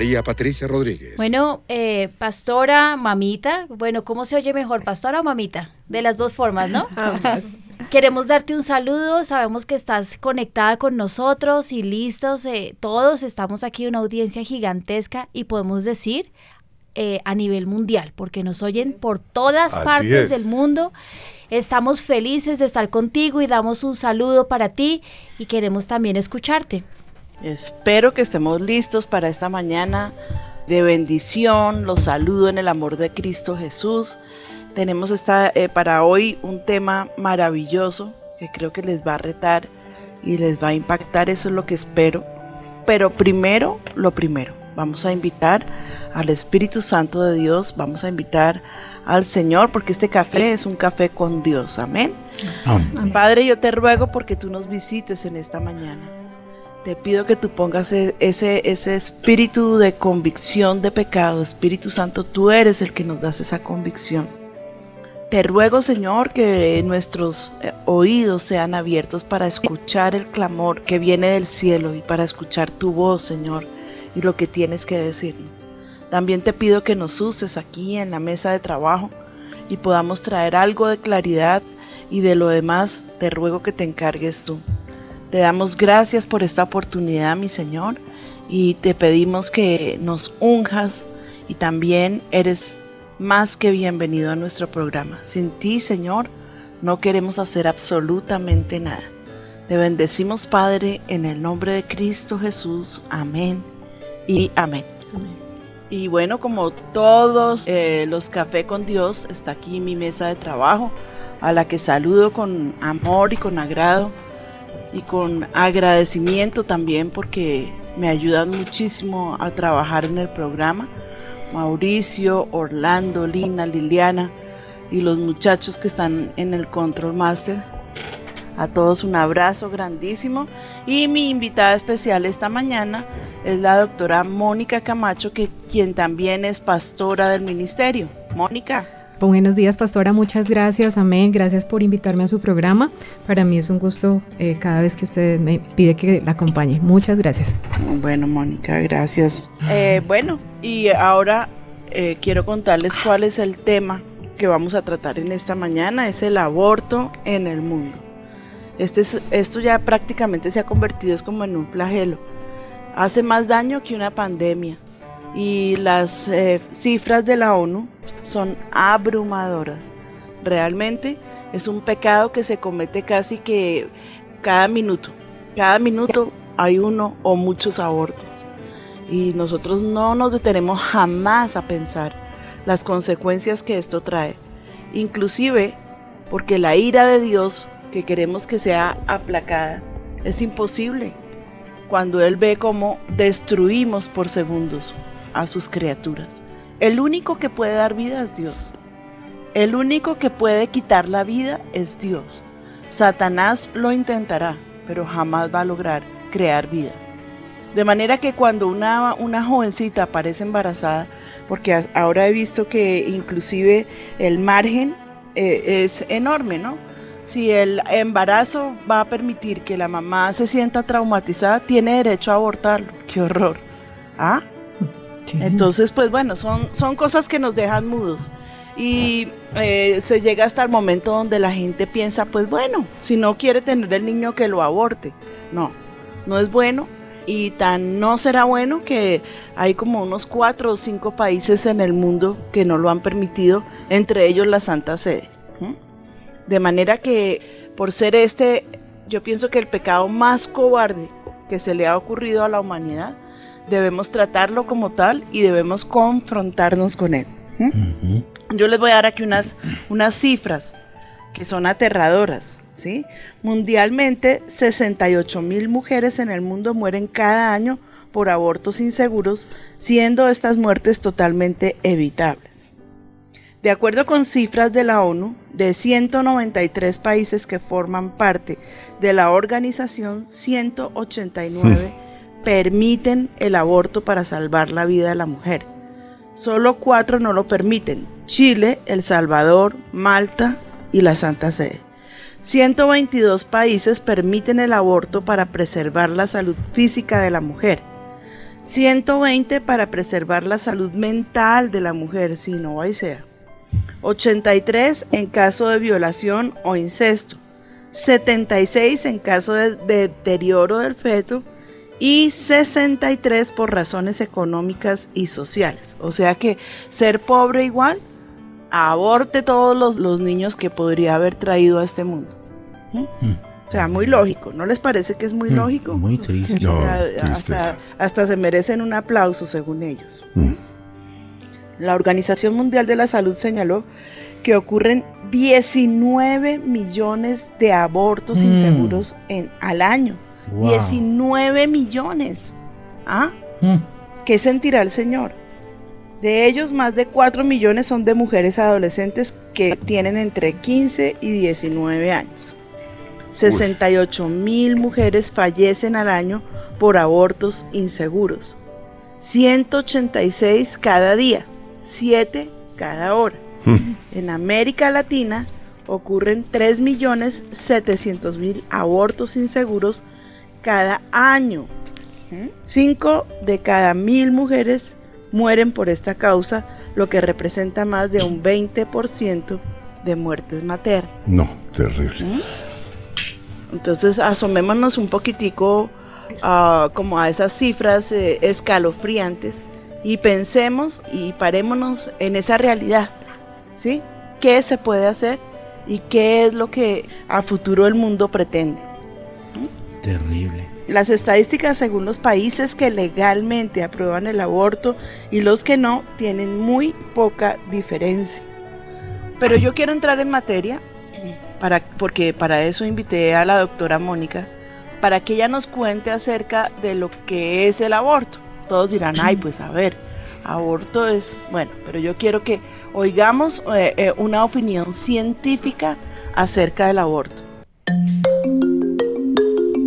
María Patricia Rodríguez. Bueno, eh, pastora, mamita, bueno, ¿cómo se oye mejor, pastora o mamita? De las dos formas, ¿no? Queremos darte un saludo, sabemos que estás conectada con nosotros y listos, eh, todos estamos aquí en una audiencia gigantesca y podemos decir eh, a nivel mundial, porque nos oyen por todas partes del mundo. Estamos felices de estar contigo y damos un saludo para ti y queremos también escucharte. Espero que estemos listos para esta mañana de bendición. Los saludo en el amor de Cristo Jesús. Tenemos esta, eh, para hoy un tema maravilloso que creo que les va a retar y les va a impactar. Eso es lo que espero. Pero primero, lo primero, vamos a invitar al Espíritu Santo de Dios, vamos a invitar al Señor, porque este café es un café con Dios. Amén. Amén. Padre, yo te ruego porque tú nos visites en esta mañana. Te pido que tú pongas e-, ese, ese espíritu de convicción de pecado. Espíritu Santo, tú eres el que nos das esa convicción. Te ruego, Señor, que nuestros eh, oídos sean abiertos para escuchar el clamor que viene del cielo y para escuchar tu voz, Señor, y lo que tienes que decirnos. También te pido que nos uses aquí en la mesa de trabajo y podamos traer algo de claridad y de lo demás te ruego que te encargues tú. Te damos gracias por esta oportunidad, mi Señor, y te pedimos que nos unjas y también eres más que bienvenido a nuestro programa. Sin ti, Señor, no queremos hacer absolutamente nada. Te bendecimos, Padre, en el nombre de Cristo Jesús. Amén y amén. Y bueno, como todos eh, los Café con Dios, está aquí mi mesa de trabajo, a la que saludo con amor y con agrado y con agradecimiento también porque me ayudan muchísimo a trabajar en el programa. Mauricio, Orlando, Lina, Liliana y los muchachos que están en el Control Master. A todos un abrazo grandísimo y mi invitada especial esta mañana es la doctora Mónica Camacho, que quien también es pastora del ministerio. Mónica. Buenos días, pastora. Muchas gracias. Amén. Gracias por invitarme a su programa. Para mí es un gusto eh, cada vez que usted me pide que la acompañe. Muchas gracias. Bueno, Mónica, gracias. Eh, bueno, y ahora eh, quiero contarles cuál es el tema que vamos a tratar en esta mañana. Es el aborto en el mundo. Este esto ya prácticamente se ha convertido es como en un flagelo. Hace más daño que una pandemia y las eh, cifras de la ONU son abrumadoras. Realmente es un pecado que se comete casi que cada minuto. Cada minuto hay uno o muchos abortos. Y nosotros no nos detenemos jamás a pensar las consecuencias que esto trae. Inclusive porque la ira de Dios, que queremos que sea aplacada, es imposible cuando Él ve cómo destruimos por segundos a sus criaturas. El único que puede dar vida es Dios. El único que puede quitar la vida es Dios. Satanás lo intentará, pero jamás va a lograr crear vida. De manera que cuando una, jovencita aparece embarazada, porque ahora he visto que inclusive el margen eh, es enorme, ¿no? Si el embarazo va a permitir que la mamá se sienta traumatizada, tiene derecho a abortarlo. ¡Qué horror! ¿Ah? Entonces, pues bueno, son, son cosas que nos dejan mudos. Y eh, se llega hasta el momento donde la gente piensa, pues bueno, si no quiere tener el niño que lo aborte. No, no es bueno. Y tan no será bueno que hay como unos cuatro o cinco países en el mundo que no lo han permitido, entre ellos la Santa Sede. De manera que por ser este, yo pienso que el pecado más cobarde que se le ha ocurrido a la humanidad, debemos tratarlo como tal y debemos confrontarnos con él. Yo les voy a dar aquí unas, unas cifras que son aterradoras. ¿sí? Mundialmente, 68 mil mujeres en el mundo mueren cada año por abortos inseguros, siendo estas muertes totalmente evitables. De acuerdo con cifras de la ONU, de 193 países que forman parte de la organización, 189 hmm. Permiten el aborto para salvar la vida de la mujer. Solo cuatro no lo permiten, Chile, El Salvador, Malta y la Santa Sede. 122 países permiten el aborto para preservar la salud física de la mujer. 120 para preservar la salud mental de la mujer, si no hay sea. 83 en caso de violación o incesto. 76 en caso de deterioro del feto y 63 por razones económicas y sociales. O sea que ser pobre igual aborte todos los, niños que podría haber traído a este mundo. ¿Mm? Mm. O sea, muy lógico, ¿no les parece que es muy mm, lógico? Muy triste. hasta, se merecen un aplauso según ellos. La Organización Mundial de la Salud señaló que ocurren 19 millones de abortos inseguros en, al año. 19 millones. ¿Ah? ¿Qué sentirá el Señor? De ellos, más de 4 millones son de mujeres adolescentes que tienen entre 15 y 19 años. 68 mil mujeres fallecen al año por abortos inseguros. 186 cada día, 7 cada hora. Hmm. En América Latina ocurren 3.700.000 abortos inseguros cada año. 5 de cada mil mujeres mueren por esta causa, lo que representa más de un 20% de muertes maternas. No, terrible. ¿Mm? Entonces asomémonos un poquitico ah, como a esas cifras eh, escalofriantes y pensemos y parémonos en esa realidad, ¿sí? ¿Qué se puede hacer y qué es lo que a futuro el mundo pretende? Terrible. Las estadísticas según los países que legalmente aprueban el aborto y los que no tienen muy poca diferencia. Pero yo quiero entrar en materia, para, porque para eso invité a la doctora Mónica, para que ella nos cuente acerca de lo que es el aborto. Todos dirán, ay, pues a ver, aborto es, bueno, pero yo quiero que oigamos eh, eh, una opinión científica acerca del aborto.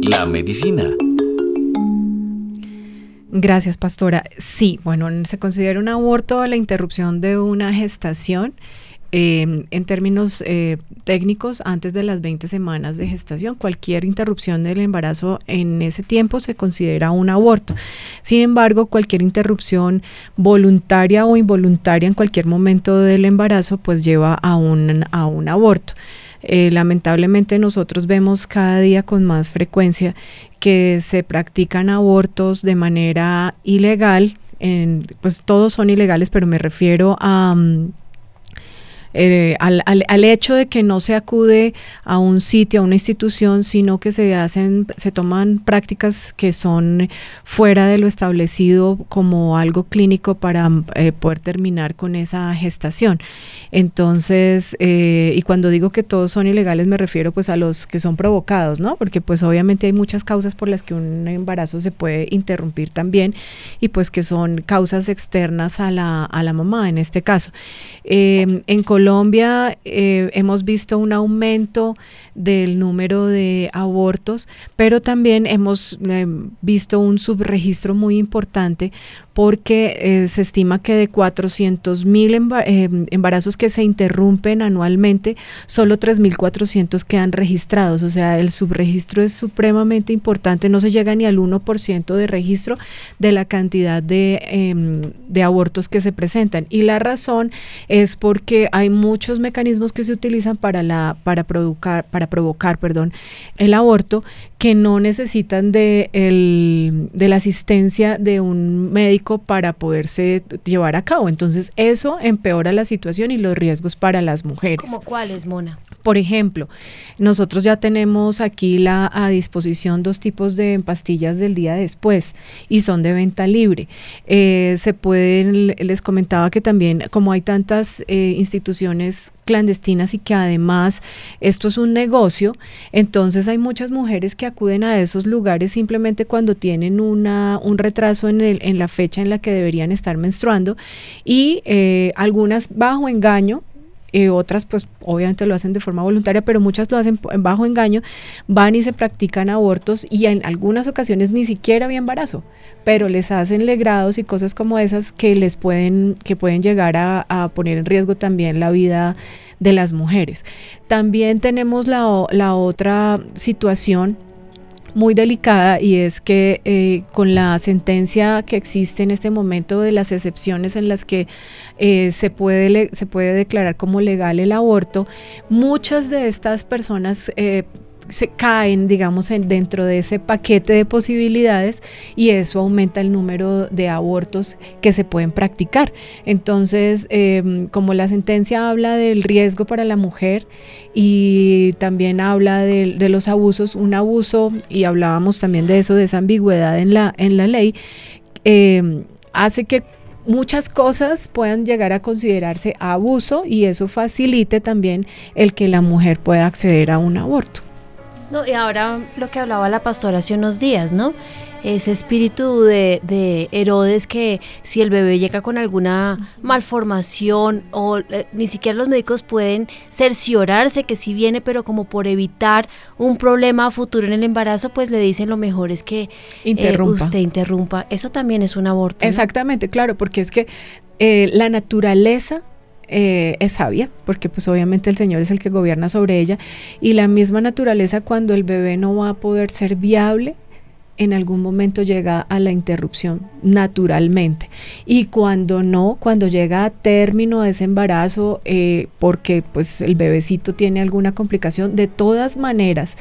La medicina. Gracias, pastora. Sí, bueno, se considera un aborto la interrupción de una gestación. Em, en términos eh, técnicos, antes de las 20 semanas de gestación, cualquier interrupción del embarazo en ese tiempo se considera un aborto. Sin embargo, cualquier interrupción voluntaria o involuntaria en cualquier momento del embarazo, pues lleva a un, a un aborto. Eh, lamentablemente nosotros vemos cada día con más frecuencia que se practican abortos de manera ilegal, pues todos son ilegales, pero me refiero a... Mm, eh, al, al, hecho de que no se acude a un sitio, a una institución, sino que se hacen, se toman prácticas que son fuera de lo establecido como algo clínico para eh, poder terminar con esa gestación. Entonces, eh, y cuando digo que todos son ilegales, me refiero pues a los que son provocados, ¿no? Porque pues obviamente hay muchas causas por las que un embarazo se puede interrumpir también y pues que son causas externas a la, a la mamá en este caso. en Colombia, Colombia eh, hemos visto un aumento del número de abortos, pero también hemos eh, visto un subregistro muy importante porque eh, se estima que de 400 mil embarazos que se interrumpen anualmente, solo 3.400 quedan registrados. O sea, el subregistro es supremamente importante, no se llega ni al 1% de registro de la cantidad de, em, de abortos que se presentan. Y la razón es porque hay muchos mecanismos que se utilizan para, la, para, provocar, para provocar perdón, el aborto que no necesitan de, el, de la asistencia de un médico para poderse llevar a cabo. Entonces eso empeora la situación y los riesgos para las mujeres. ¿Cómo cuáles, Mona? Por ejemplo, nosotros ya tenemos aquí la, a disposición dos tipos de pastillas del día después y son de venta libre. Eh, se pueden, les comentaba que también como hay tantas eh, instituciones clandestinas y que además esto es un negocio, entonces hay muchas mujeres que acuden a esos lugares simplemente cuando tienen una, un retraso en, el, en la fecha en la que deberían estar menstruando y eh, algunas bajo engaño otras pues obviamente lo hacen de forma voluntaria, pero muchas lo hacen en bajo engaño, van y se practican abortos y en algunas ocasiones ni siquiera había embarazo, pero les hacen legrados y cosas como esas que les pueden, que pueden llegar a, a poner en riesgo también la vida de las mujeres. También tenemos la, la otra situación muy delicada y es que eh, con la sentencia que existe en este momento de las excepciones en las que eh, se, puede, se puede declarar como legal el aborto, muchas de estas personas eh, se caen, digamos, en, dentro de ese paquete de posibilidades y eso aumenta el número de abortos que se pueden practicar. Entonces, em, como la sentencia habla del riesgo para la mujer y también habla de, los abusos, un abuso, y hablábamos también de eso, de esa ambigüedad en la, en la ley, eh, hace que muchas cosas puedan llegar a considerarse abuso y eso facilite también el que la mujer pueda acceder a un aborto. No, y ahora lo que hablaba la pastora hace unos días, ¿no? Ese espíritu de, de Herodes que si el bebé llega con alguna malformación o eh, ni siquiera los médicos pueden cerciorarse que sí viene, pero como por evitar un problema futuro en el embarazo, pues le dicen lo mejor es que eh, usted interrumpa. Eso también es un aborto. ¿no? Exactamente, claro, porque es que eh, la naturaleza eh, es sabia, porque pues obviamente el Señor es el que gobierna sobre ella, y la misma naturaleza cuando el bebé no va a poder ser viable, en algún momento llega a la interrupción naturalmente. Y cuando no, cuando llega a término de ese embarazo, eh, porque pues el bebecito tiene alguna complicación, de todas maneras,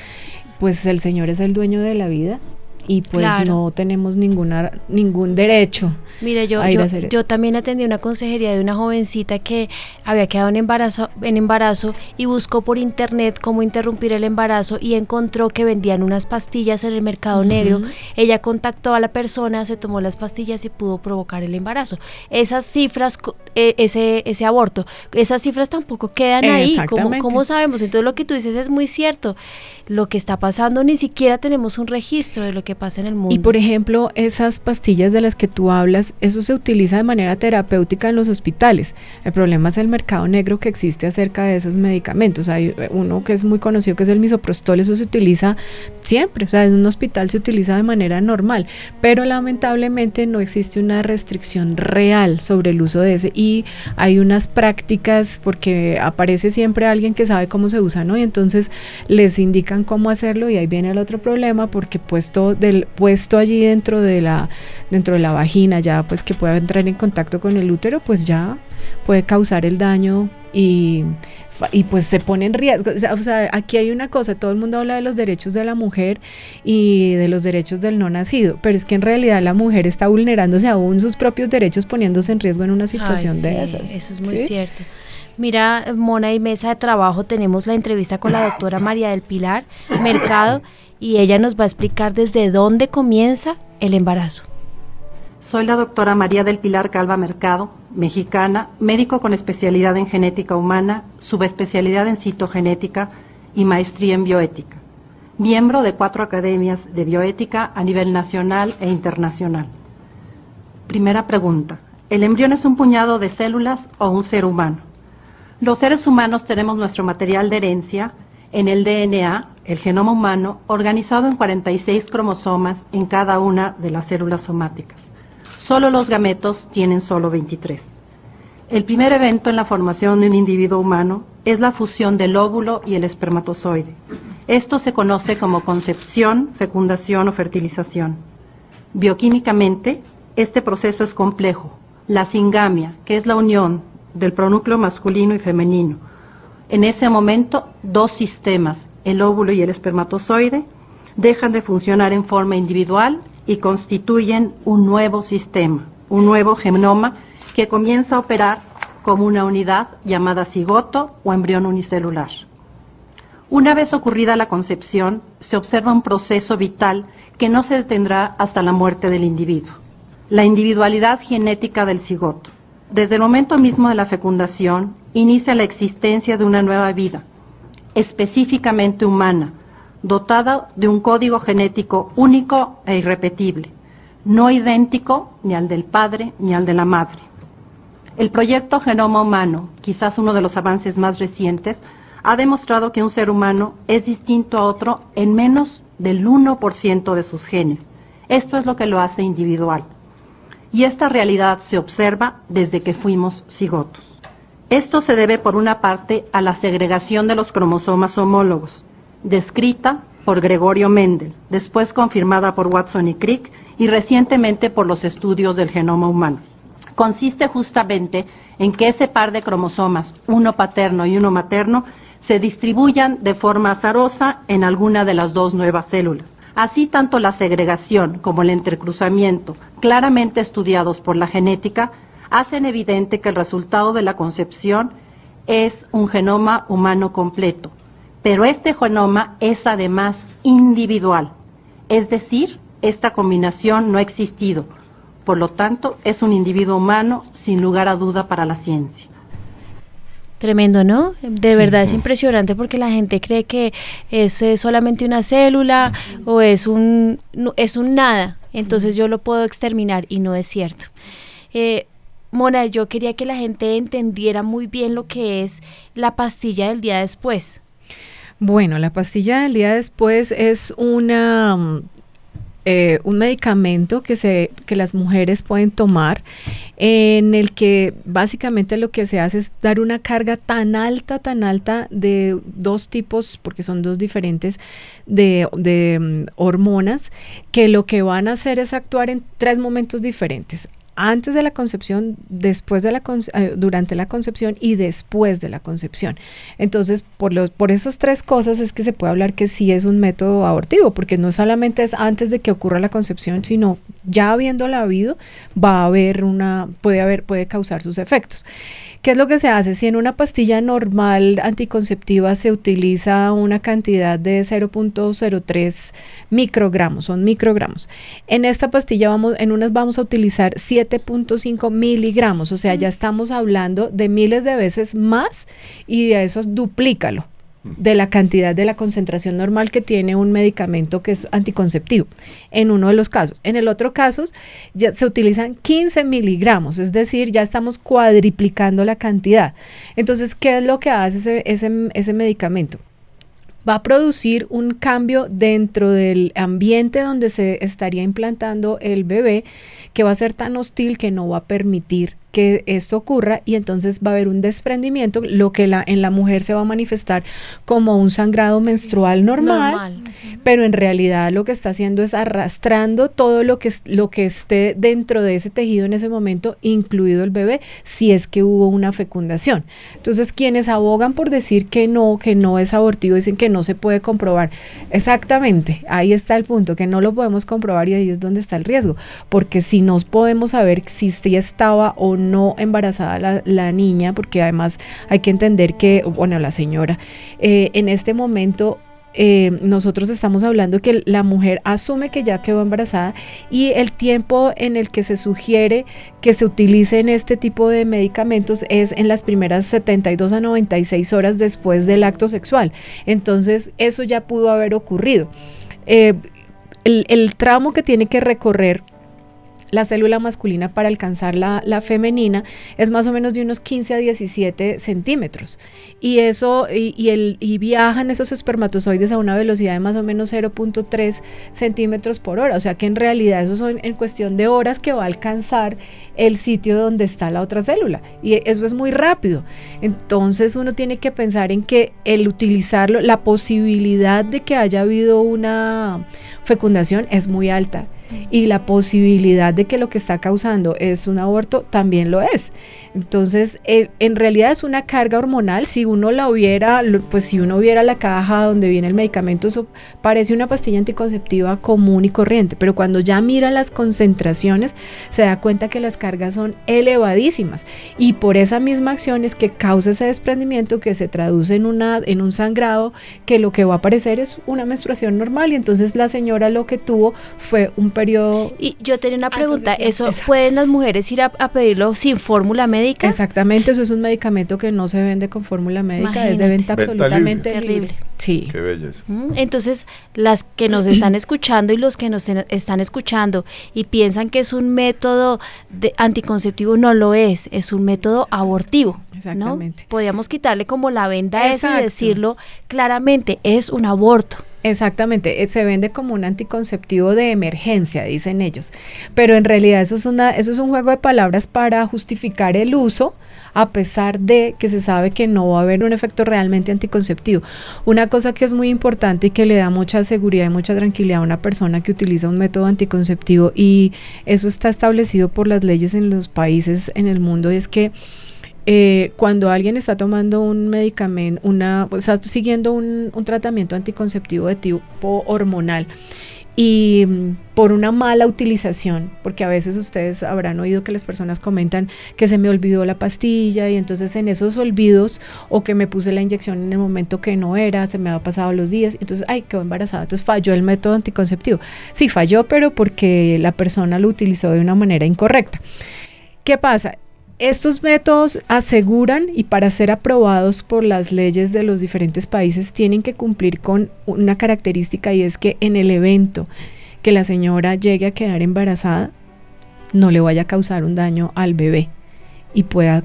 pues el Señor es el dueño de la vida y pues claro. no tenemos ninguna ningún derecho. Mire, yo, yo, yo, también atendí una consejería de una jovencita que había quedado en embarazo, en embarazo y buscó por internet cómo interrumpir el embarazo y encontró que vendían unas pastillas en el mercado uh -huh. negro. Ella contactó a la persona, se tomó las pastillas y pudo provocar el embarazo. Esas cifras, eh, ese, ese aborto, esas cifras tampoco quedan ahí. ¿Cómo, ¿Cómo sabemos? Entonces lo que tú dices es muy cierto. Lo que está pasando ni siquiera tenemos un registro de lo que pasa en el mundo. Y por ejemplo, esas pastillas de las que tú hablas, eso se utiliza de manera terapéutica en los hospitales. El problema es el mercado negro que existe acerca de esos medicamentos. Hay uno que es muy conocido que es el misoprostol, eso se utiliza siempre, o sea, en un hospital se utiliza de manera normal, pero lamentablemente no existe una restricción real sobre el uso de ese y hay unas prácticas porque aparece siempre alguien que sabe cómo se usa, ¿no? Y entonces les indican cómo hacerlo y ahí viene el otro problema porque puesto del puesto allí dentro de la dentro de la vagina ya pues que pueda entrar en contacto con el útero pues ya puede causar el daño y y pues se pone en riesgo. O sea, o sea, aquí hay una cosa, todo el mundo habla de los derechos de la mujer y de los derechos del no nacido, pero es que en realidad la mujer está vulnerándose aún sus propios derechos poniéndose en riesgo en una situación Ay, sí, de esas. Eso es muy ¿sí? cierto. Mira, Mona y Mesa de Trabajo, tenemos la entrevista con la doctora María del Pilar Mercado y ella nos va a explicar desde dónde comienza el embarazo. Soy la doctora María del Pilar Calva Mercado, mexicana, médico con especialidad en genética humana, subespecialidad en citogenética y maestría en bioética. Miembro de cuatro academias de bioética a nivel nacional e internacional. Primera pregunta. ¿El embrión es un puñado de células o un ser humano? Los seres humanos tenemos nuestro material de herencia en el DNA, el genoma humano, organizado en 46 cromosomas en cada una de las células somáticas. Solo los gametos tienen solo 23. El primer evento en la formación de un individuo humano es la fusión del óvulo y el espermatozoide. Esto se conoce como concepción, fecundación o fertilización. Bioquímicamente, este proceso es complejo, la singamia, que es la unión del pronúcleo masculino y femenino. En ese momento, dos sistemas, el óvulo y el espermatozoide, dejan de funcionar en forma individual y constituyen un nuevo sistema, un nuevo genoma que comienza a operar como una unidad llamada cigoto o embrión unicelular. Una vez ocurrida la concepción, se observa un proceso vital que no se detendrá hasta la muerte del individuo, la individualidad genética del cigoto. Desde el momento mismo de la fecundación, inicia la existencia de una nueva vida, específicamente humana, dotada de un código genético único e irrepetible, no idéntico ni al del padre ni al de la madre. El proyecto Genoma Humano, quizás uno de los avances más recientes, ha demostrado que un ser humano es distinto a otro en menos del 1% de sus genes. Esto es lo que lo hace individual. Y esta realidad se observa desde que fuimos cigotos. Esto se debe, por una parte, a la segregación de los cromosomas homólogos, descrita por Gregorio Mendel, después confirmada por Watson y Crick y recientemente por los estudios del genoma humano consiste justamente en que ese par de cromosomas, uno paterno y uno materno, se distribuyan de forma azarosa en alguna de las dos nuevas células. Así tanto la segregación como el entrecruzamiento, claramente estudiados por la genética, hacen evidente que el resultado de la concepción es un genoma humano completo. Pero este genoma es además individual, es decir, esta combinación no ha existido, por lo tanto, es un individuo humano sin lugar a duda para la ciencia. Tremendo, ¿no? De verdad es impresionante porque la gente cree que es, solamente una célula o es un, es un nada. Entonces yo lo puedo exterminar y no es cierto. Eh, Mona, yo quería que la gente entendiera muy bien lo que es la pastilla del día después. Bueno, la pastilla del día después es una eh, un medicamento que, se, que las mujeres pueden tomar en el que básicamente lo que se hace es dar una carga tan alta, tan alta de dos tipos, porque son dos diferentes, de, de mm, hormonas, que lo que van a hacer es actuar en tres momentos diferentes antes de la concepción, después de la eh, durante la concepción y después de la concepción. Entonces, por los por esas tres cosas es que se puede hablar que sí es un método abortivo, porque no solamente es antes de que ocurra la concepción, sino ya habiéndola habido, va a haber una puede haber puede causar sus efectos. ¿Qué es lo que se hace? Si en una pastilla normal anticonceptiva se utiliza una cantidad de 0.03 microgramos, son microgramos. En esta pastilla vamos, en unas vamos a utilizar 7.5 miligramos, o sea, ya estamos hablando de miles de veces más y de eso duplícalo de la cantidad de la concentración normal que tiene un medicamento que es anticonceptivo, en uno de los casos. En el otro caso, ya se utilizan 15 miligramos, es decir, ya estamos cuadriplicando la cantidad. Entonces, ¿qué es lo que hace ese, ese, ese medicamento? Va a producir un cambio dentro del ambiente donde se estaría implantando el bebé que va a ser tan hostil que no va a permitir que esto ocurra y entonces va a haber un desprendimiento, lo que la, en la mujer se va a manifestar como un sangrado menstrual normal, pero en realidad lo que está haciendo es arrastrando todo lo que, lo que esté dentro de ese tejido en ese momento, incluido el bebé, si es que hubo una fecundación. Entonces, quienes abogan por decir que no, que no es abortivo, dicen que no se puede comprobar. Exactamente, ahí está el punto, que no lo podemos comprobar y ahí es donde está el riesgo, porque si no podemos saber si sí estaba o no no embarazada la, niña, porque además hay que entender que, bueno, la señora, eh, en este momento eh, nosotros estamos hablando que la mujer asume que ya quedó embarazada y el tiempo en el que se sugiere que se utilicen este tipo de medicamentos es en las primeras 72 a 96 horas después del acto sexual. Entonces, eso ya pudo haber ocurrido. Eh, el, el tramo que tiene que recorrer la célula masculina para alcanzar la, femenina es más o menos de unos 15 a 17 centímetros. Y eso, y, el, y viajan esos espermatozoides a una velocidad de más o menos 0.3 centímetros por hora. O sea que en realidad eso son en cuestión de horas que va a alcanzar el sitio donde está la otra célula. Y eso es muy rápido. Entonces uno tiene que pensar en que el utilizarlo, la posibilidad de que haya habido una fecundación es muy alta. Y la posibilidad de que lo que está causando es un aborto también lo es. Entonces, eh, en realidad es una carga hormonal. Si uno la hubiera, pues si uno viera la caja donde viene el medicamento, eso parece una pastilla anticonceptiva común y corriente. Pero cuando ya mira las concentraciones, se da cuenta que las cargas son elevadísimas. Y por esa misma acción es que causa ese desprendimiento que se traduce en, una, en un sangrado, que lo que va a aparecer es una menstruación normal. Y entonces la señora lo que tuvo fue un Y yo tenía una pregunta: ¿eso pueden las mujeres ir a pedirlo sin fórmula médica? Exactamente, eso es un medicamento que no se vende con fórmula médica, es de venta absolutamente terrible. Sí. Qué belleza. Mm, entonces, las que nos están escuchando y los que nos están escuchando y piensan que es un método de anticonceptivo, no lo es, es un método abortivo. Exactamente. Podríamos quitarle como la venda a eso y decirlo claramente, es un aborto. Exactamente, eh, se vende como un anticonceptivo de emergencia, dicen ellos, pero en realidad eso es, una, eso es un juego de palabras para justificar el uso, a pesar de que se sabe que no va a haber un efecto realmente anticonceptivo. Una cosa que es muy importante y que le da mucha seguridad y mucha tranquilidad a una persona que utiliza un método anticonceptivo, y eso está establecido por las leyes en los países en el mundo, es que eh, cuando alguien está tomando un medicamento, una, o sea, siguiendo un, tratamiento anticonceptivo de tipo hormonal y mm, por una mala utilización, porque a veces ustedes habrán oído que las personas comentan que se me olvidó la pastilla y entonces en esos olvidos o que me puse la inyección en el momento que no era, se me había pasado los días, entonces, ay, quedó embarazada, entonces falló el método anticonceptivo. Sí, falló, pero porque la persona lo utilizó de una manera incorrecta. ¿Qué pasa? Estos métodos aseguran y para ser aprobados por las leyes de los diferentes países tienen que cumplir con una característica y es que en el evento que la señora llegue a quedar embarazada no le vaya a causar un daño al bebé y pueda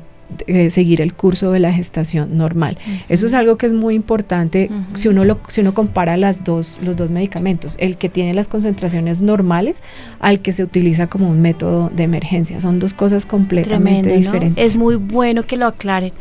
eh, seguir el curso de la gestación normal. Eso es algo que es muy importante si, uno lo, si uno compara las dos, los dos medicamentos, el que tiene las concentraciones normales al que se utiliza como un método de emergencia. Son dos cosas completamente diferentes. Es muy bueno que lo aclaren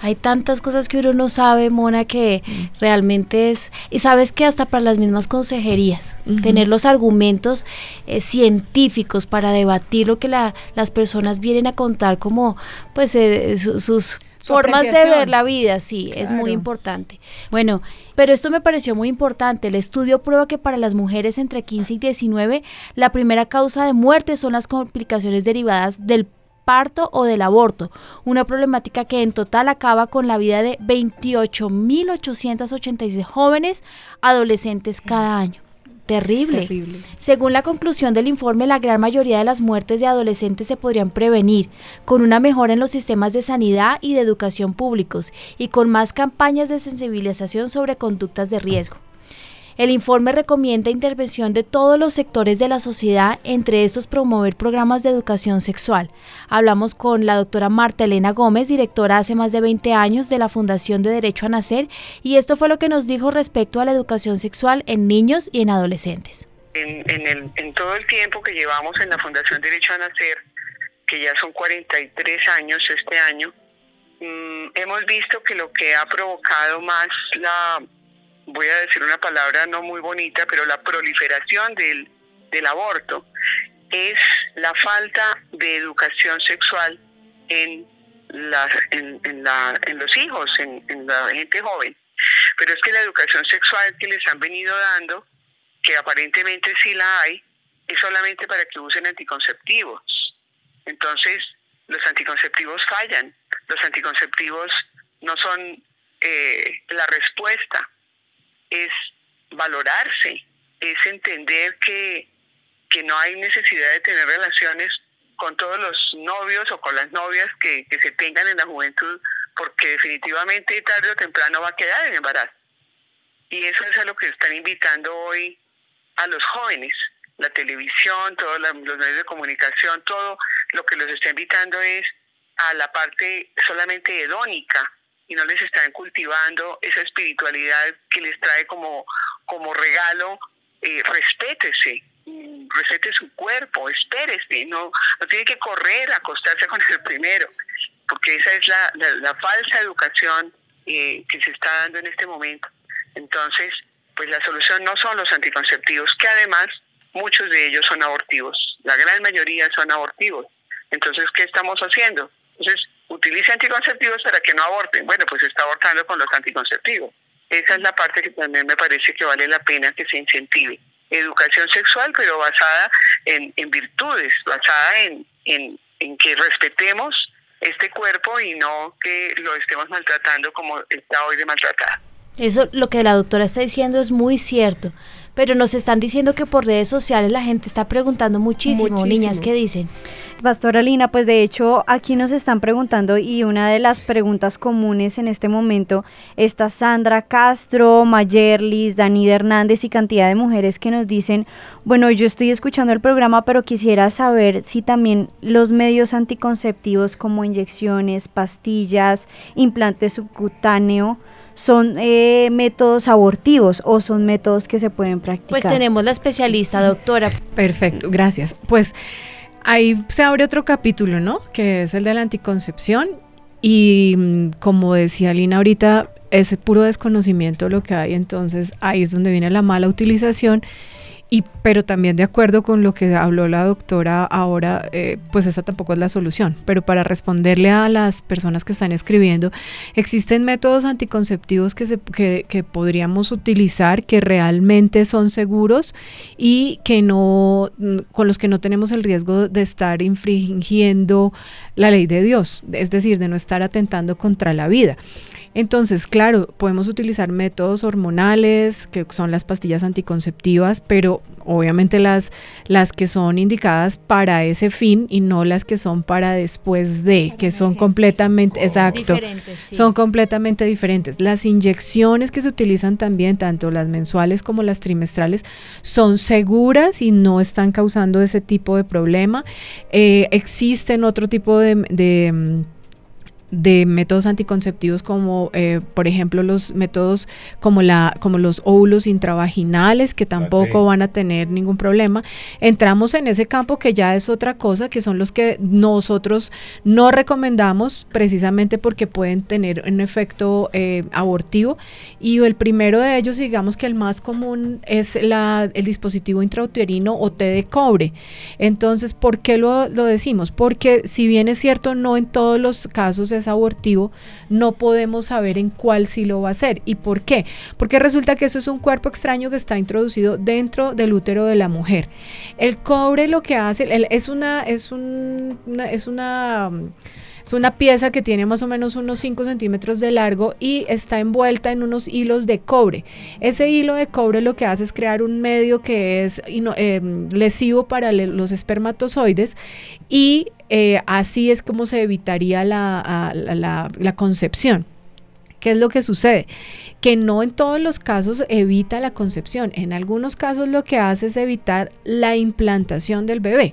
hay tantas cosas que uno no sabe, Mona, que mm. realmente es, y sabes que hasta para las mismas consejerías, tener los argumentos eh, científicos para debatir lo que la, las personas vienen a contar como pues eh, sus formas de ver la vida, sí, es muy importante. Bueno, pero esto me pareció muy importante. El estudio prueba que para las mujeres entre 15 y 19, la primera causa de muerte son las complicaciones derivadas del parto o del aborto, una problemática que en total acaba con la vida de 28.886 jóvenes adolescentes cada año. Terrible. Terrible. Según la conclusión del informe, la gran mayoría de las muertes de adolescentes se podrían prevenir con una mejora en los sistemas de sanidad y de educación públicos y con más campañas de sensibilización sobre conductas de riesgo. El informe recomienda intervención de todos los sectores de la sociedad, entre estos promover programas de educación sexual. Hablamos con la doctora Marta Elena Gómez, directora hace más de 20 años de la Fundación de Derecho a Nacer, y esto fue lo que nos dijo respecto a la educación sexual en niños y en adolescentes. En, todo el tiempo que llevamos en la Fundación Derecho a Nacer, que ya son 43 años este año, mm, hemos visto que lo que ha provocado más la voy a decir una palabra no muy bonita, pero la proliferación del, aborto es la falta de educación sexual en, las, en, la, en los hijos, en, en la gente joven. Pero es que la educación sexual que les han venido dando, que aparentemente sí la hay, es solamente para que usen anticonceptivos. Entonces, los anticonceptivos fallan, los anticonceptivos no son eh, la respuesta es valorarse, es entender que, no hay necesidad de tener relaciones con todos los novios o con las novias que, se tengan en la juventud, porque definitivamente tarde o temprano va a quedar en embarazo. Y eso es a lo que están invitando hoy a los jóvenes. La televisión, todos los medios de comunicación, todo lo que los está invitando es a la parte solamente hedónica y no les están cultivando esa espiritualidad que les trae como, como regalo, eh, respétese, respete su cuerpo, espérese, no, no tiene que correr a acostarse con el primero, porque esa es la, la, falsa educación eh, que se está dando en este momento. Entonces, pues la solución no son los anticonceptivos, que además muchos de ellos son abortivos. La gran mayoría son abortivos. Entonces, ¿qué estamos haciendo? Entonces, utilice anticonceptivos para que no aborten. Bueno, pues está abortando con los anticonceptivos. Esa es la parte que también me parece que vale la pena que se incentive. Educación sexual, pero basada en, virtudes, basada en, en que respetemos este cuerpo y no que lo estemos maltratando como está hoy de maltratar. Eso, lo que la doctora está diciendo es muy cierto, pero nos están diciendo que por redes sociales la gente está preguntando muchísimo, niñas, ¿qué dicen? Pastora Lina, pues de hecho aquí nos están preguntando y una de las preguntas comunes en este momento está Sandra Castro, Mayerlis, Dani Hernández y cantidad de mujeres que nos dicen, bueno, yo estoy escuchando el programa, pero quisiera saber si también los medios anticonceptivos como inyecciones, pastillas, implantes subcutáneo, son eh, métodos abortivos o son métodos que se pueden practicar. Pues tenemos la especialista, doctora. Perfecto, gracias. Pues ahí se abre otro capítulo, ¿no? Que es el de la anticoncepción. Y mm, como decía Lina ahorita, es puro desconocimiento lo que hay, entonces ahí es donde viene la mala utilización y, pero también de acuerdo con lo que habló la doctora ahora, eh, pues esa tampoco es la solución. Pero para responderle a las personas que están escribiendo, existen métodos anticonceptivos que, se, que, que podríamos utilizar que realmente son seguros y que no, con los que no tenemos el riesgo de estar infringiendo la ley de Dios, es decir, de no estar atentando contra la vida. Entonces, claro, podemos utilizar métodos hormonales, que son las pastillas anticonceptivas, pero obviamente las, las que son indicadas para ese fin y no las que son para después de, que son completamente, exacto, son completamente diferentes. Las inyecciones que se utilizan también, tanto las mensuales como las trimestrales, son seguras y no están causando ese tipo de problema. Eh, existen otro tipo de de métodos anticonceptivos como eh, por ejemplo los métodos como la como los óvulos intravaginales que tampoco van a tener ningún problema. Entramos en ese campo que ya es otra cosa que son los que nosotros no recomendamos precisamente porque pueden tener un efecto eh, abortivo. Y el primero de ellos digamos que el más común es la, el dispositivo intrauterino o T de cobre. Entonces ¿por qué lo, lo decimos? porque si bien es cierto no en todos los casos es abortivo, no podemos saber en cuál sí lo va a ser. ¿Y por qué? Porque resulta que eso es un cuerpo extraño que está introducido dentro del útero de la mujer. El cobre lo que hace, es una, es una, es una es una pieza que tiene más o menos unos 5 centímetros de largo y está envuelta en unos hilos de cobre. Ese hilo de cobre lo que hace es crear un medio que es em, lesivo para los espermatozoides y eh, así es como se evitaría la, la concepción. ¿Qué es lo que sucede? Que no en todos los casos evita la concepción. En algunos casos lo que hace es evitar la implantación del bebé.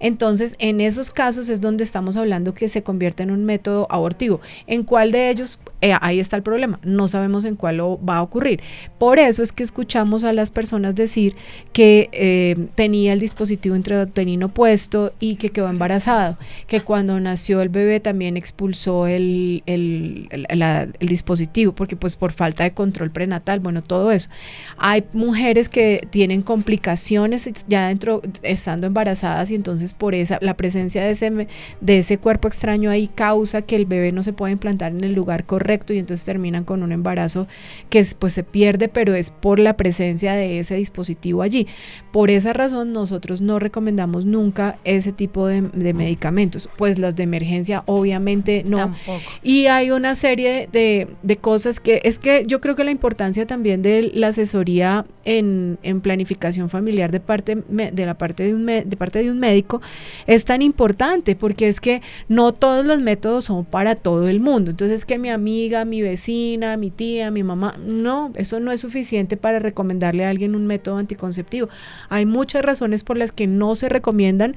Entonces, en esos casos es donde estamos hablando que se convierte en un método abortivo. ¿En cuál de ellos? Eh, ahí está el problema. No sabemos en cuál lo va a ocurrir. Por eso es que escuchamos a las personas decir que eh, tenía el dispositivo intrauterino puesto y que quedó embarazado, que cuando nació el bebé también expulsó el, el, el dispositivo, porque pues por falta de control prenatal, bueno, todo eso. Hay mujeres que tienen complicaciones ya dentro, estando embarazadas y entonces por esa la presencia de ese de ese cuerpo extraño ahí causa que el bebé no se pueda implantar en el lugar correcto y entonces terminan con un embarazo que pues se pierde, pero es por la presencia de ese dispositivo allí. Por esa razón nosotros no recomendamos nunca ese tipo de, medicamentos, pues los de emergencia obviamente no. Y hay una serie de, de cosas que es que yo creo que la importancia también de la asesoría en, en planificación familiar de parte de la parte de un de parte de un médico es tan importante porque es que no todos los métodos son para todo el mundo. Entonces que mi amiga, mi vecina, mi tía, mi mamá, no, eso no es suficiente para recomendarle a alguien un método anticonceptivo. Hay muchas razones por las que no se recomiendan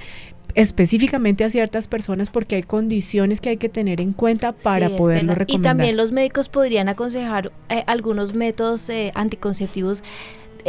específicamente a ciertas personas porque hay condiciones que hay que tener en cuenta para poderlo recomendar. Y también los médicos podrían aconsejar eh, algunos métodos eh, anticonceptivos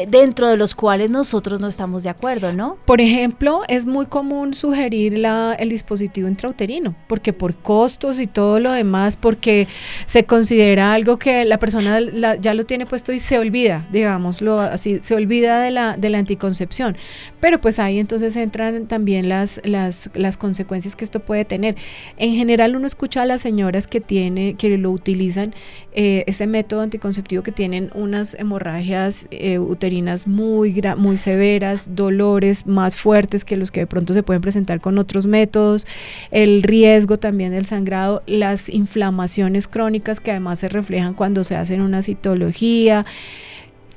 dentro de los cuales nosotros no estamos de acuerdo, ¿no? Por ejemplo, es muy común sugerir la, el dispositivo intrauterino, porque por costos y todo lo demás, porque se considera algo que la persona ya lo tiene puesto y se olvida, digámoslo así, se olvida de la, de la anticoncepción. Pero pues ahí entonces entran también las, las, las consecuencias que esto puede tener. En general uno escucha a las señoras que, tiene, que lo utilizan, eh, ese método anticonceptivo que tienen unas hemorragias eh, uterinas muy, muy severas, dolores más fuertes que los que de pronto se pueden presentar con otros métodos, el riesgo también del sangrado, las inflamaciones crónicas que además se reflejan cuando se hacen una citología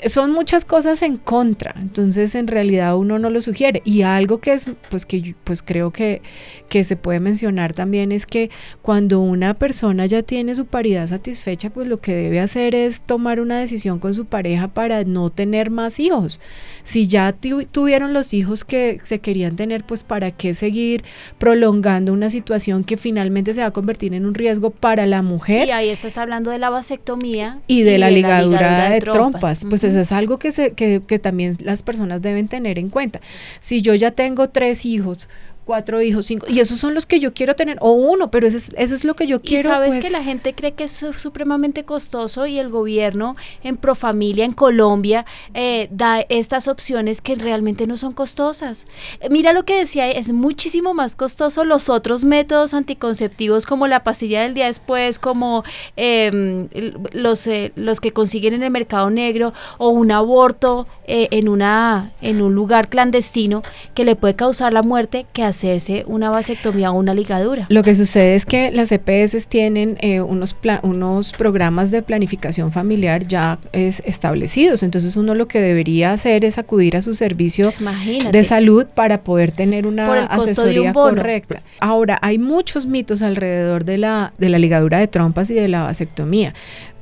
son muchas cosas en contra, entonces en realidad uno no lo sugiere. Y algo que es, pues que pues creo que, que se puede mencionar también es que cuando una persona ya tiene su paridad satisfecha, pues lo que debe hacer es tomar una decisión con su pareja para no tener más hijos. Si ya tuvieron los hijos que se querían tener, pues para qué seguir prolongando una situación que finalmente se va a convertir en un riesgo para la mujer. Y ahí estás hablando de la vasectomía y de, la, ligadura de, trompas. Pues es algo que, se, que, que también las personas deben tener en cuenta. Si yo ya tengo tres hijos, cuatro hijos, cinco, y esos son los que yo quiero tener, o uno, pero eso es, eso es lo que yo quiero. Y sabes que pues. la gente cree que es supremamente costoso y el gobierno en Profamilia en Colombia eh, da estas opciones que realmente no son costosas. Eh, mira lo que decía, es muchísimo más costoso los otros métodos anticonceptivos como la pastilla del día después, como em, los, eh, los que consiguen en el mercado negro o un aborto en, una, en un lugar clandestino que le puede causar la muerte que hacerse una vasectomía o una ligadura. Lo que sucede es que las EPS tienen eh, unos, unos programas de planificación familiar ya es establecidos, entonces uno lo que debería hacer es acudir a su servicio pues de salud para poder tener una asesoría correcta. Ahora, hay muchos mitos alrededor de la, de la ligadura de trompas y de la vasectomía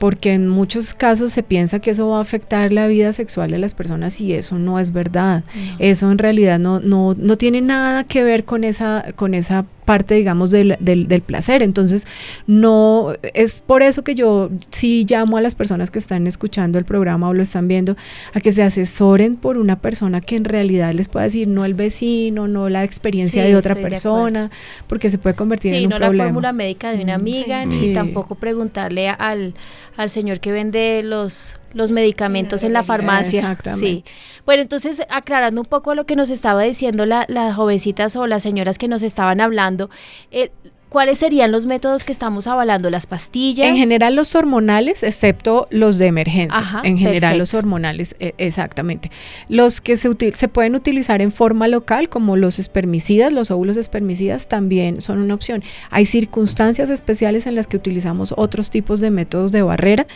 porque en muchos casos se piensa que eso va a afectar la vida sexual de las personas y eso no es verdad. Eso en realidad no, no, no tiene nada que ver con esa, con esa parte, digamos, del, del, placer. Entonces, no, es por eso que yo sí llamo a las personas que están escuchando el programa o lo están viendo, a que se asesoren por una persona que en realidad les pueda decir, no el vecino, no la experiencia de otra persona, porque se puede convertir en un problema. Sí, no la fórmula médica de una mm, amiga, ni tampoco preguntarle al, al señor que vende los los medicamentos en la farmacia. Exactamente. Sí. Bueno, entonces aclarando un poco lo que nos estaba diciendo la, las jovencitas o las señoras que nos estaban hablando, eh, ¿Cuáles serían los métodos que estamos avalando? ¿Las pastillas? En general los hormonales, excepto los de emergencia. en general los hormonales, e, exactamente. Los que se, se pueden utilizar en forma local, como los espermicidas, los óvulos espermicidas, también son una opción. Hay circunstancias especiales en las que utilizamos otros tipos de métodos de barrera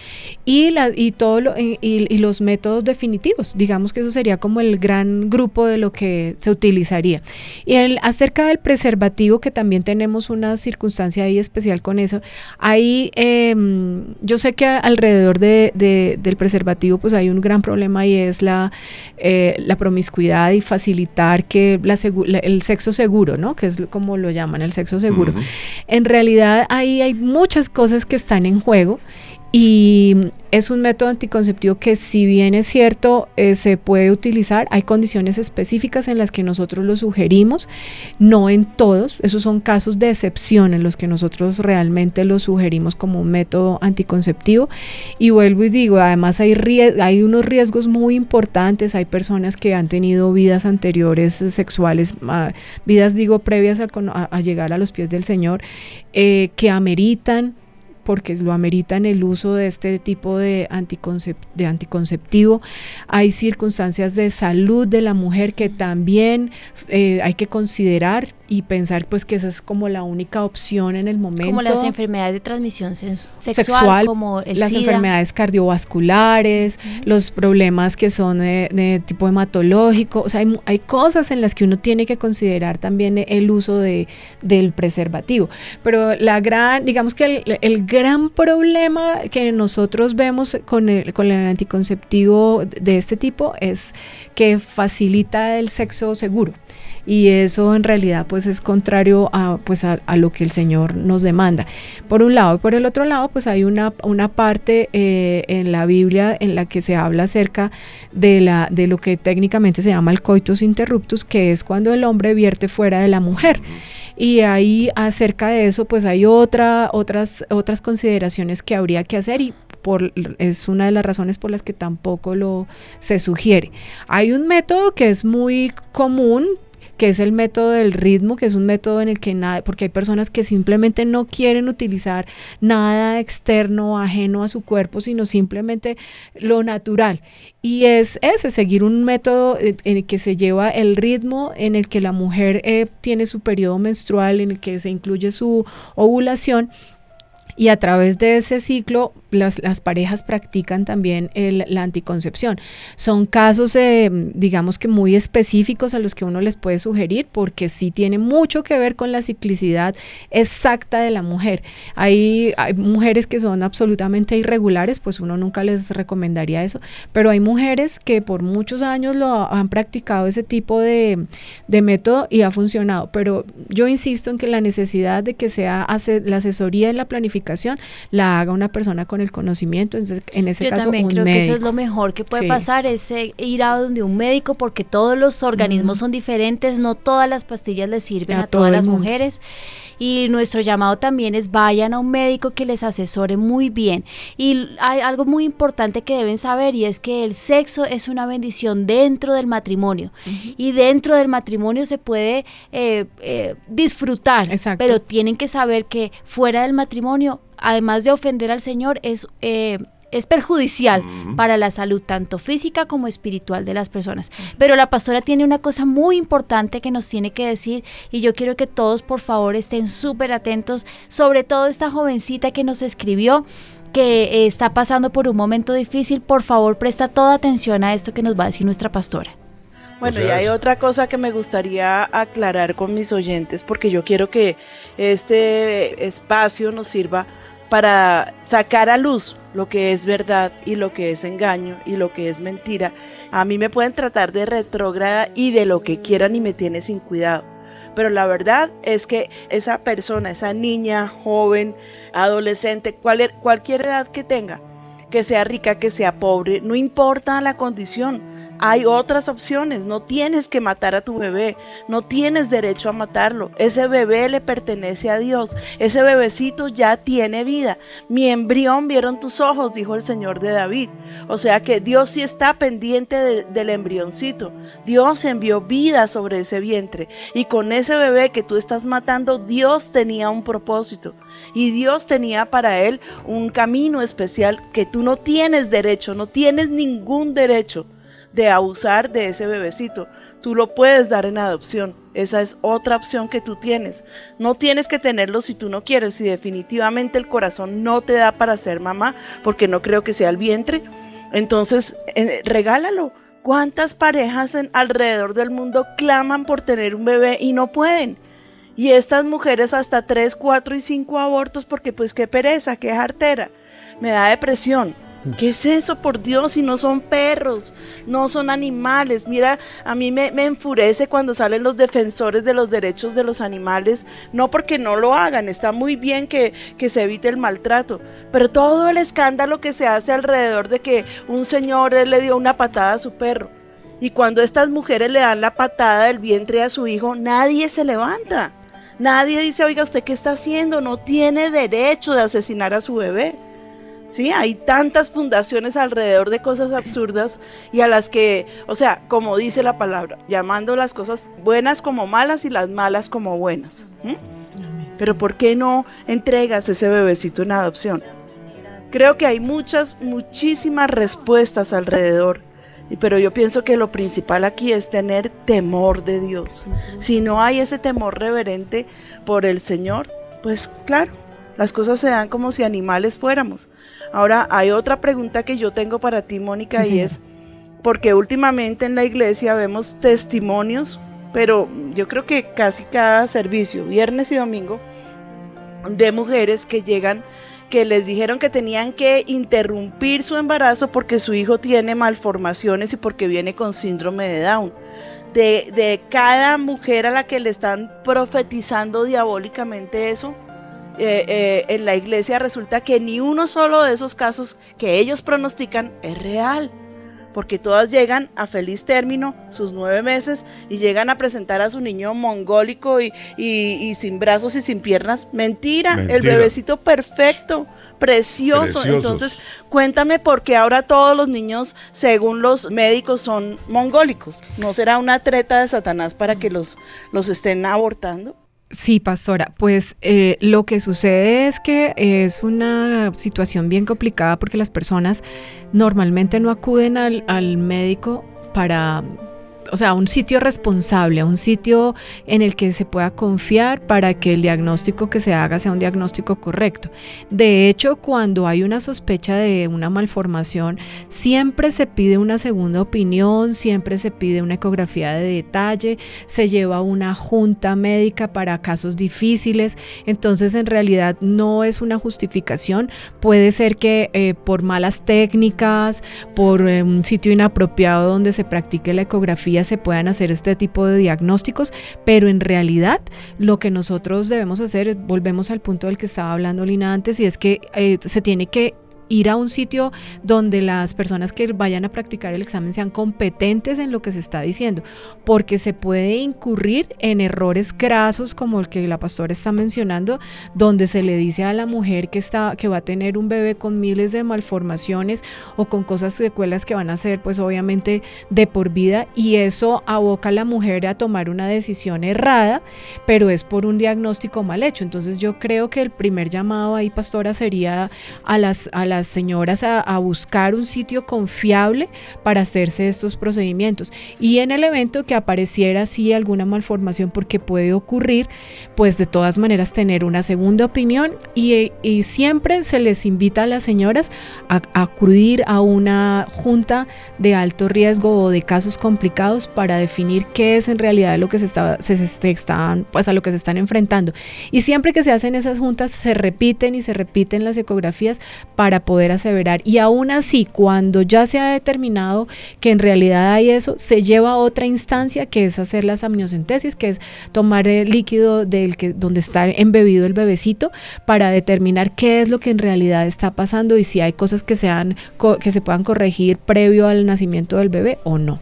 y, la, y, todo y, y los métodos definitivos. Digamos que eso sería como el gran grupo de lo que se utilizaría. Y el, acerca del preservativo, que también tenemos unas circunstancia ahí especial con eso. Ahí em, yo sé que alrededor de, del preservativo pues hay un gran problema y es la, eh, la promiscuidad y facilitar que la, el sexo seguro, ¿no? Que es como lo llaman, el sexo seguro. En realidad ahí hay muchas cosas que están en juego y es un método anticonceptivo que si bien es cierto, eh, se puede utilizar, hay condiciones específicas en las que nosotros lo sugerimos, no en todos, esos son casos de excepción en los que nosotros realmente lo sugerimos como un método anticonceptivo. Y vuelvo y digo, además hay, hay unos riesgos muy importantes, hay personas que han tenido vidas anteriores sexuales, ah, vidas digo previas a, llegar a los pies del Señor, eh, que ameritan porque lo ameritan el uso de este tipo de, de anticonceptivo. Hay circunstancias de salud de la mujer que también eh, hay que considerar y pensar pues que esa es como la única opción en el momento. Como las enfermedades de transmisión sexual, como las enfermedades cardiovasculares, los problemas que son de, tipo hematológico, o sea, hay, hay, cosas en las que uno tiene que considerar también el uso de, del preservativo. Pero la gran, digamos que el, el gran problema que nosotros vemos con el, con el anticonceptivo de este tipo es que facilita el sexo seguro y eso en realidad pues es contrario a, pues a, lo que el Señor nos demanda. Por un lado y por el otro lado pues hay una, una parte eh, en la Biblia en la que se habla acerca de, la, de lo que técnicamente se llama el coitus interruptus, que es cuando el hombre vierte fuera de la mujer. Y ahí acerca de eso pues hay otra, otras, otras consideraciones que habría que hacer y por, es una de las razones por las que tampoco lo se sugiere. Hay un método que es muy común que es el método del ritmo, que es un método en el que nada, porque hay personas que simplemente no quieren utilizar nada externo, ajeno a su cuerpo, sino simplemente lo natural. Y es ese, seguir un método en el que se lleva el ritmo, en el que la mujer eh, tiene su periodo menstrual, en el que se incluye su ovulación y a través de ese ciclo las, parejas practican también la anticoncepción. Son casos, eh, digamos que muy específicos a los que uno les puede sugerir porque sí tiene mucho que ver con la ciclicidad exacta de la mujer. Hay, mujeres que son absolutamente irregulares, pues uno nunca les recomendaría eso, pero hay mujeres que por muchos años lo han practicado ese tipo de, método y ha funcionado. Pero yo insisto en que la necesidad de que sea la asesoría en la planificación la haga una persona con el conocimiento, en ese Yo caso también un creo médico. que eso es lo mejor que puede pasar, es eh, ir a donde un médico porque todos los organismos son diferentes, no todas las pastillas le sirven A todas las mundo. mujeres y nuestro llamado también es vayan a un médico que les asesore muy bien y hay algo muy importante que deben saber y es que el sexo es una bendición dentro del matrimonio y dentro del matrimonio se puede eh, eh, disfrutar Exacto. pero tienen que saber que fuera del matrimonio además de ofender al Señor es eh, es perjudicial para la salud tanto física como espiritual de las personas. Pero la pastora tiene una cosa muy importante que nos tiene que decir y yo quiero que todos por favor estén súper atentos, sobre todo esta jovencita que nos escribió que eh, está pasando por un momento difícil, por favor presta toda atención a esto que nos va a decir nuestra pastora. Bueno, y hay otra cosa que me gustaría aclarar con mis oyentes, porque yo quiero que este espacio nos sirva para sacar a luz lo que es verdad y lo que es engaño y lo que es mentira. A mí me pueden tratar de retrógrada y de lo que quieran y me tiene sin cuidado. Pero la verdad es que esa persona, esa niña, joven, adolescente, cual- cualquier edad que tenga, que sea rica, que sea pobre, no importa la condición. Hay otras opciones, no tienes que matar a tu bebé, no tienes derecho a matarlo. Ese bebé le pertenece a Dios, ese bebecito ya tiene vida. Mi embrión vieron tus ojos, dijo el Señor de David. O sea que Dios sí está pendiente de- del embrioncito. Dios envió vida sobre ese vientre y con ese bebé que tú estás matando, Dios tenía un propósito. Y Dios tenía para él un camino especial que tú no tienes derecho, no tienes ningún derecho de abusar de ese bebecito. Tú lo puedes dar en adopción. Esa es otra opción que tú tienes. No tienes que tenerlo si tú no quieres. Si definitivamente el corazón no te da para ser mamá, porque no creo que sea el vientre, entonces eh, regálalo. ¿Cuántas parejas en, alrededor del mundo claman por tener un bebé y no pueden? Y estas mujeres hasta 3, 4 y 5 abortos porque pues qué pereza, qué jartera. Me da depresión. ¿Qué es eso, por Dios? Si no son perros, no son animales. Mira, a mí me, enfurece cuando salen los defensores de los derechos de los animales, no porque no lo hagan, está muy bien que, que se evite el maltrato, pero todo el escándalo que se hace alrededor de que un señor eh, le dio una patada a su perro. Y cuando estas mujeres le dan la patada del vientre a su hijo, nadie se levanta. Nadie dice, oiga, ¿usted qué está haciendo? No tiene derecho de asesinar a su bebé. Sí, hay tantas fundaciones alrededor de cosas absurdas y a las que, o sea, como dice la palabra, llamando las cosas buenas como malas y las malas como buenas. Pero ¿por qué no entregas ese bebecito en adopción? Creo que hay muchas, muchísimas respuestas alrededor, pero yo pienso que lo principal aquí es tener temor de Dios. Si no hay ese temor reverente por el Señor, pues claro, las cosas se dan como si animales fuéramos. Ahora, hay otra pregunta que yo tengo para ti, Mónica, Sí, y señora. es, porque últimamente en la iglesia vemos testimonios, pero yo creo que casi cada servicio, viernes y domingo, de mujeres que llegan que les dijeron que tenían que interrumpir su embarazo porque su hijo tiene malformaciones y porque viene con síndrome de Down. de, de cada mujer a la que le están profetizando diabólicamente eso, eh, eh, en la iglesia resulta que ni uno solo de esos casos que ellos pronostican es real, porque todas llegan a feliz término sus nueve meses y llegan a presentar a su niño mongólico y, y, sin brazos y sin piernas. Mentira, el bebecito perfecto. Precioso. Entonces, cuéntame por qué ahora todos los niños, según los médicos, son mongólicos. ¿No será una treta de Satanás para que los, los estén abortando? Sí, pastora, pues eh, lo que sucede es que es una situación bien complicada porque las personas normalmente no acuden al, al médico para o sea, un sitio responsable, un sitio en el que se pueda confiar para que el diagnóstico que se haga sea un diagnóstico correcto. De hecho, cuando hay una sospecha de una malformación, siempre se pide una segunda opinión, siempre se pide una ecografía de detalle, se lleva una junta médica para casos difíciles, entonces en realidad no es una justificación, puede ser que eh, por malas técnicas, por eh, un sitio inapropiado donde se practique la ecografía, se puedan hacer este tipo de diagnósticos, pero en realidad lo que nosotros debemos hacer, volvemos al punto del que estaba hablando Lina antes, y es que eh, se tiene que ir a un sitio donde las personas que vayan a practicar el examen sean competentes en lo que se está diciendo, porque se puede incurrir en errores grasos como el que la pastora está mencionando, donde se le dice a la mujer que está que va a tener un bebé con miles de malformaciones o con cosas secuelas que van a ser pues obviamente de por vida y eso aboca a la mujer a tomar una decisión errada, pero es por un diagnóstico mal hecho. Entonces yo creo que el primer llamado ahí pastora sería a las a las las señoras a, buscar un sitio confiable para hacerse estos procedimientos. Y en el evento que apareciera así alguna malformación, porque puede ocurrir, pues de todas maneras tener una segunda opinión y, siempre se les invita a las señoras a, acudir a una junta de alto riesgo o de casos complicados para definir qué es en realidad lo que se, está, se, están, pues a lo que se están enfrentando. Y siempre que se hacen esas juntas se repiten y se repiten las ecografías para poder aseverar. Y aún así, cuando ya se ha determinado que en realidad hay eso, se lleva a otra instancia que es hacer las amniocentesis, que es tomar el líquido del que, donde está embebido el bebecito para determinar qué es lo que en realidad está pasando y si hay cosas que, sean, que se puedan corregir previo al nacimiento del bebé o no.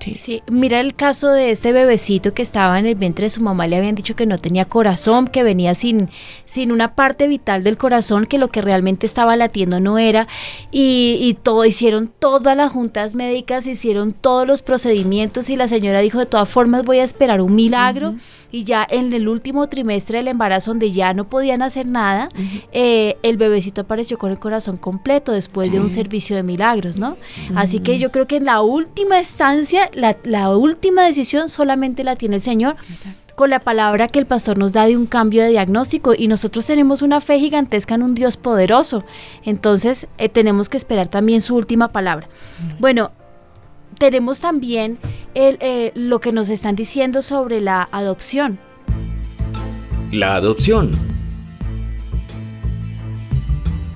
Sí. mira el caso de este bebecito que estaba en el vientre de su mamá, le habían dicho que no tenía corazón, que venía sin, sin una parte vital del corazón, que lo que realmente estaba latiendo no era, y, todo, hicieron todas las juntas médicas, hicieron todos los procedimientos y la señora dijo, de todas formas voy a esperar un milagro y ya en el último trimestre del embarazo, donde ya no podían hacer nada, eh, el bebecito apareció con el corazón completo después de un servicio de milagros, ¿no? Así que yo creo que en la última estancia, la, la última decisión solamente la tiene el Señor. con la palabra que el pastor nos da de un cambio de diagnóstico y nosotros tenemos una fe gigantesca en un Dios poderoso. Entonces eh, tenemos que esperar también su última palabra. Bueno, tenemos también el, eh, lo que nos están diciendo sobre la adopción. La adopción.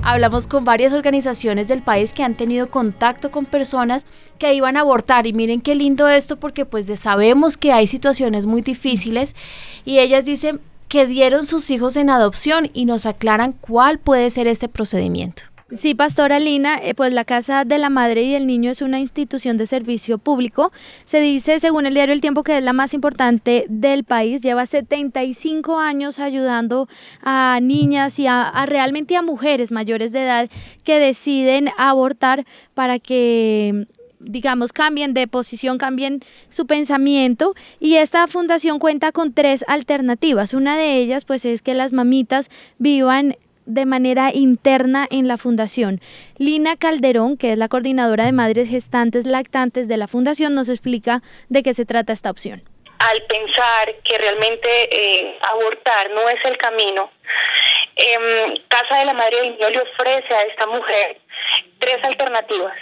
Hablamos con varias organizaciones del país que han tenido contacto con personas que iban a abortar y miren qué lindo esto porque pues sabemos que hay situaciones muy difíciles y ellas dicen que dieron sus hijos en adopción y nos aclaran cuál puede ser este procedimiento. Sí, Pastora Lina, eh, pues la Casa de la Madre y el Niño es una institución de servicio público. Se dice, según el diario El Tiempo, que es la más importante del país. Lleva 75 años ayudando a niñas y a, realmente a mujeres mayores de edad que deciden abortar para que digamos, cambien de posición, cambien su pensamiento. Y esta fundación cuenta con tres alternativas. Una de ellas, pues, es que las mamitas vivan de manera interna en la fundación. Lina Calderón, que es la coordinadora de madres gestantes lactantes de la fundación, nos explica de qué se trata esta opción. Al pensar que realmente eh, abortar no es el camino, em, Casa de la Madre del Niño le ofrece a esta mujer tres alternativas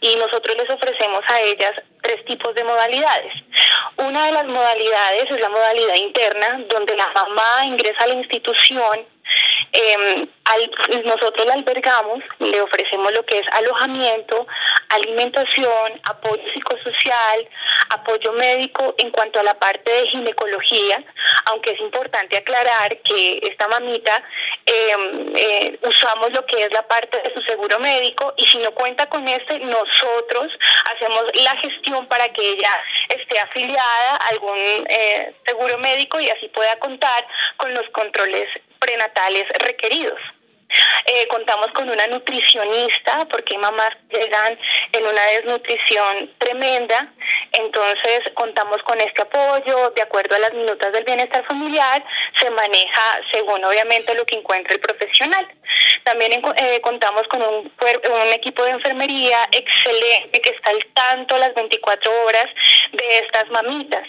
y nosotros les ofrecemos a ellas tres tipos de modalidades. Una de las modalidades es la modalidad interna, donde la mamá ingresa a la institución Em, nosotros la albergamos, le ofrecemos lo que es alojamiento, alimentación, apoyo psicosocial, apoyo médico en cuanto a la parte de ginecología, aunque es importante aclarar que esta mamita em, eh, usamos lo que es la parte de su seguro médico y si no cuenta con este, nosotros hacemos la gestión para que ella esté afiliada a algún eh, seguro médico y así pueda contar con los controles prenatales requeridos. Eh, contamos con una nutricionista porque hay mamás que llegan en una desnutrición tremenda, entonces contamos con este apoyo de acuerdo a las minutas del bienestar familiar, se maneja según obviamente lo que encuentre el profesional. También eh, contamos con un, un equipo de enfermería excelente que está al tanto las 24 horas de estas mamitas.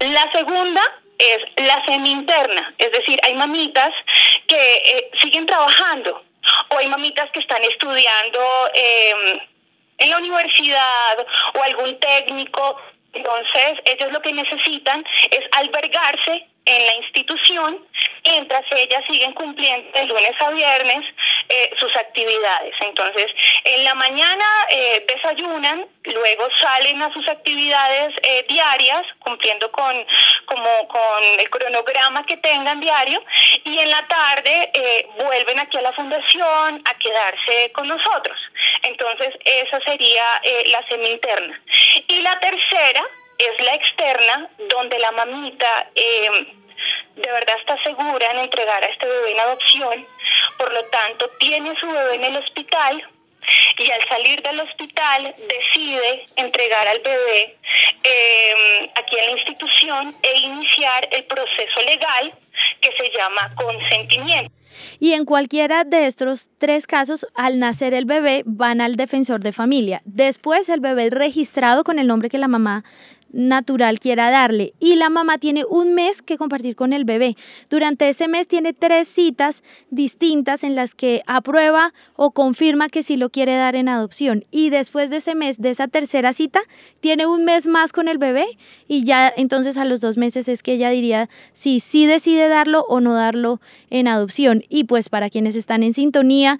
La segunda es la semi-interna, es decir, hay mamitas que eh, siguen trabajando o hay mamitas que están estudiando em, en la universidad o algún técnico. Entonces, ellos lo que necesitan es albergarse en la institución mientras ellas siguen cumpliendo de lunes a viernes eh, sus actividades. Entonces, en la mañana eh, desayunan, luego salen a sus actividades eh, diarias, cumpliendo con, como, con el cronograma que tengan diario, y en la tarde vuelven aquí a la fundación a quedarse con nosotros. Entonces, esa sería la semi-interna. Y la tercera es la externa, donde la mamita de verdad está segura en entregar a este bebé en adopción, por lo tanto tiene su bebé en el hospital y al salir del hospital decide entregar al bebé em, aquí en la institución e iniciar el proceso legal que se llama consentimiento. Y en cualquiera de estos tres casos, al nacer el bebé, van al defensor de familia. Después el bebé registrado con el nombre que la mamá natural quiera darle. Y la mamá tiene un mes que compartir con el bebé. Durante ese mes tiene tres citas distintas en las que aprueba o confirma que sí lo quiere dar en adopción. Y después de ese mes, de esa tercera cita, tiene un mes más con el bebé y ya entonces a los dos meses es que ella diría si sí decide darlo o no darlo en adopción. Y pues para quienes están en sintonía,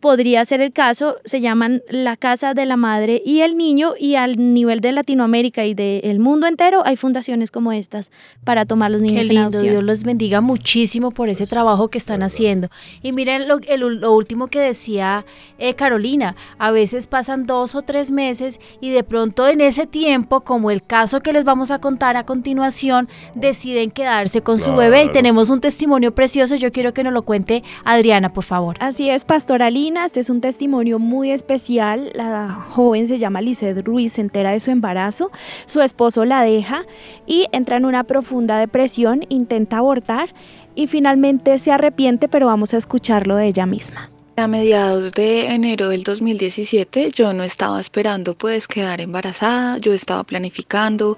podría ser el caso, se llaman la Casa de la Madre y el Niño y al nivel de Latinoamérica y del mundo entero hay fundaciones como estas para tomar los niños Qué lindo, en adopción. Dios los bendiga muchísimo por ese trabajo que están haciendo. Y miren lo, lo último que decía eh, Carolina, a veces pasan dos o tres meses y de pronto en ese tiempo, como el caso que les vamos a contar a continuación, deciden quedarse con su bebé y tenemos un testimonio precioso, yo quiero que nos lo cuente Adriana, por favor. Así es, pastora este es un testimonio muy especial. La joven se llama Lizeth Ruiz, se entera de su embarazo, su esposo la deja y entra en una profunda depresión, intenta abortar y finalmente se arrepiente, pero vamos a escucharlo de ella misma. A mediados de enero del 2017 yo no estaba esperando pues quedar embarazada, yo estaba planificando,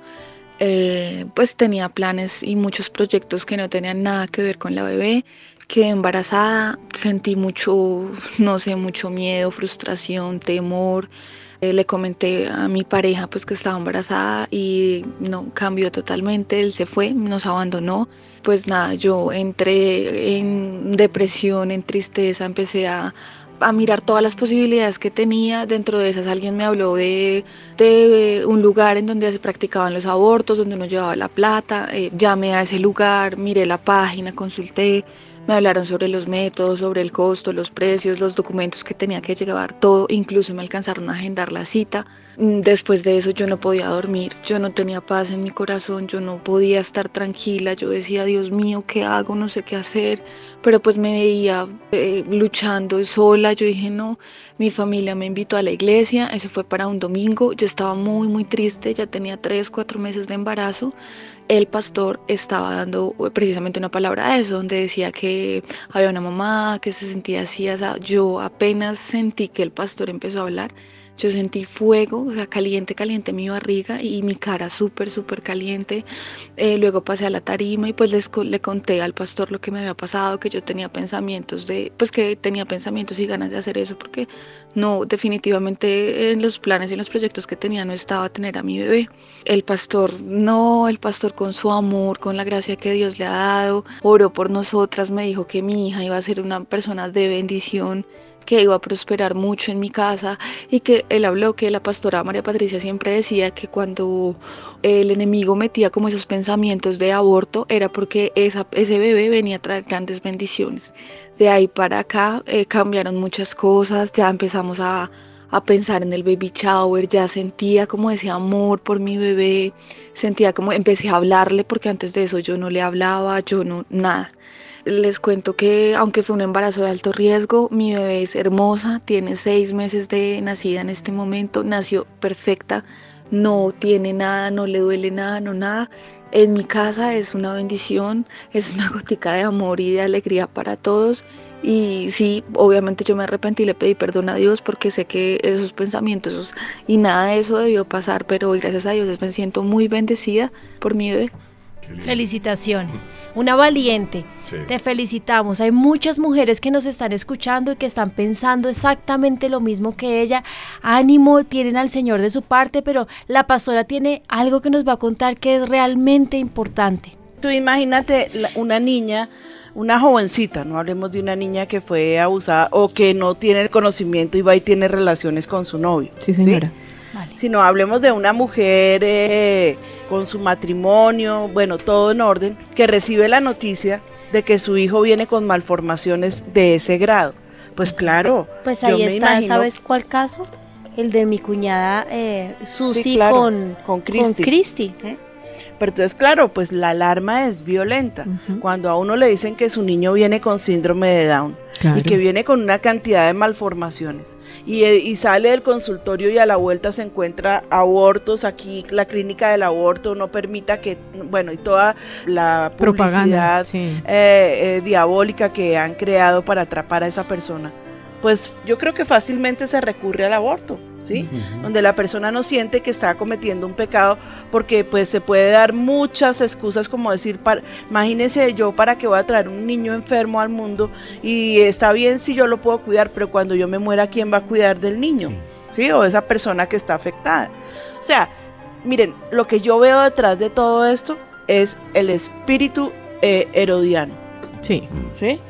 eh, pues tenía planes y muchos proyectos que no tenían nada que ver con la bebé quedé embarazada, sentí mucho, no sé, mucho miedo, frustración, temor. Eh, le comenté a mi pareja pues que estaba embarazada y no cambió totalmente, él se fue, nos abandonó. Pues nada, yo entré en depresión, en tristeza, empecé a, a mirar todas las posibilidades que tenía. Dentro de esas alguien me habló de, de un lugar en donde se practicaban los abortos, donde uno llevaba la plata. Eh, llamé a ese lugar, miré la página, consulté. Me hablaron sobre los métodos, sobre el costo, los precios, los documentos que tenía que llevar, todo, incluso me alcanzaron a agendar la cita. Mm, después de eso yo no podía dormir, yo no tenía paz en mi corazón, yo no podía estar tranquila, yo decía, Dios mío, ¿qué hago? No sé qué hacer, pero pues me veía eh, luchando sola, yo dije, no, mi familia me invitó a la iglesia, eso fue para un domingo, yo estaba muy, muy triste, ya tenía tres, cuatro meses de embarazo, el pastor estaba dando precisamente una palabra a eso, donde decía que había una mamá que se sentía así, yo apenas sentí que el pastor empezó a hablar, yo sentí fuego, o sea, caliente, caliente mi barriga y mi cara súper, súper caliente. Eh, luego pasé a la tarima y pues les, le conté al pastor lo que me había pasado, que yo tenía pensamientos de, pues que tenía pensamientos y ganas de hacer eso, porque no, definitivamente en los planes y en los proyectos que tenía no estaba tener a mi bebé. El pastor, no, el pastor con su amor, con la gracia que Dios le ha dado, oró por nosotras, me dijo que mi hija iba a ser una persona de bendición que iba a prosperar mucho en mi casa y que él habló que la pastora María Patricia siempre decía que cuando el enemigo metía como esos pensamientos de aborto era porque esa, ese bebé venía a traer grandes bendiciones. De ahí para acá eh, cambiaron muchas cosas, ya empezamos a, a pensar en el baby shower, ya sentía como ese amor por mi bebé, sentía como empecé a hablarle porque antes de eso yo no le hablaba, yo no, nada. Les cuento que aunque fue un embarazo de alto riesgo, mi bebé es hermosa, tiene seis meses de nacida en este momento, nació perfecta, no tiene nada, no le duele nada, no nada. En mi casa es una bendición, es una gotica de amor y de alegría para todos. Y sí, obviamente yo me arrepentí y le pedí perdón a Dios porque sé que esos pensamientos y nada de eso debió pasar, pero gracias a Dios me siento muy bendecida por mi bebé. Felicitaciones. Una valiente. Te felicitamos. Hay muchas mujeres que nos están escuchando y que están pensando exactamente lo mismo que ella. Ánimo, tienen al Señor de su parte, pero la pastora tiene algo que nos va a contar que es realmente importante. Tú imagínate una niña, una jovencita, no hablemos de una niña que fue abusada o que no tiene el conocimiento y va y tiene relaciones con su novio. Sí, señora. Sino hablemos de una mujer eh, con su matrimonio, bueno, todo en orden, que recibe la noticia de que su hijo viene con malformaciones de ese grado. Pues claro. Pues ahí está, ¿sabes cuál caso? El de mi cuñada eh, Susi con, con Cristi. ¿Eh? Pero entonces, claro, pues la alarma es violenta. Cuando a uno le dicen que su niño viene con síndrome de Down y que viene con una cantidad de malformaciones y, eh, y, sale del consultorio y a la vuelta se encuentra abortos, aquí la clínica del aborto no permita que, bueno, y toda la publicidad eh, eh, diabólica que han creado para atrapar a esa persona pues yo creo que fácilmente se recurre al aborto, ¿sí? Donde la persona no siente que está cometiendo un pecado porque pues se puede dar muchas excusas como decir, para, imagínese yo para que voy a traer un niño enfermo al mundo y está bien si yo lo puedo cuidar, pero cuando yo me muera, ¿quién va a cuidar del niño? ¿Sí? O esa persona que está afectada. O sea, miren, lo que yo veo detrás de todo esto es el espíritu eh, herodiano. Sí. ¿Sí?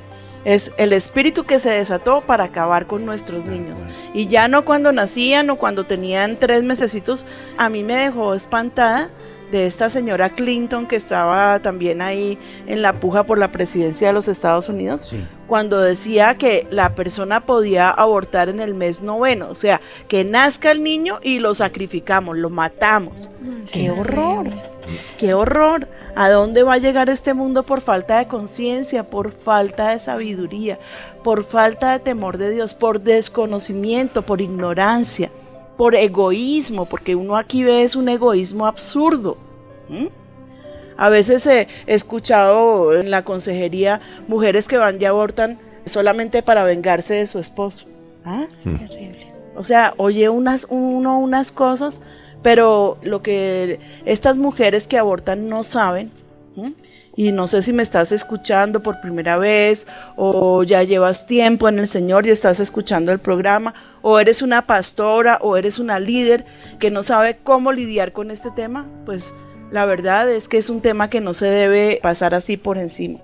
Es el espíritu que se desató para acabar con nuestros niños. Y ya no cuando nacían o cuando tenían tres mesecitos, a mí me dejó espantada de esta señora Clinton que estaba también ahí en la puja por la presidencia de los Estados Unidos, cuando decía que la persona podía abortar en el mes noveno, o sea, que nazca el niño y lo sacrificamos, lo matamos. ¡Qué horror! ¡Qué horror! ¿A dónde va a llegar este mundo por falta de conciencia, por falta de sabiduría, por falta de temor de Dios, por desconocimiento, por ignorancia, por egoísmo? Porque uno aquí ve es un egoísmo absurdo. A veces he escuchado en la consejería mujeres que van y abortan solamente para vengarse de su esposo. ¿Ah? Terrible. O sea, oye unas, uno unas cosas pero lo que estas mujeres que abortan no saben, y no sé si me estás escuchando por primera vez o ya llevas tiempo en el Señor y estás escuchando el programa, o eres una pastora o eres una líder que no sabe cómo lidiar con este tema, pues la verdad es que es un tema que no se debe pasar así por encima.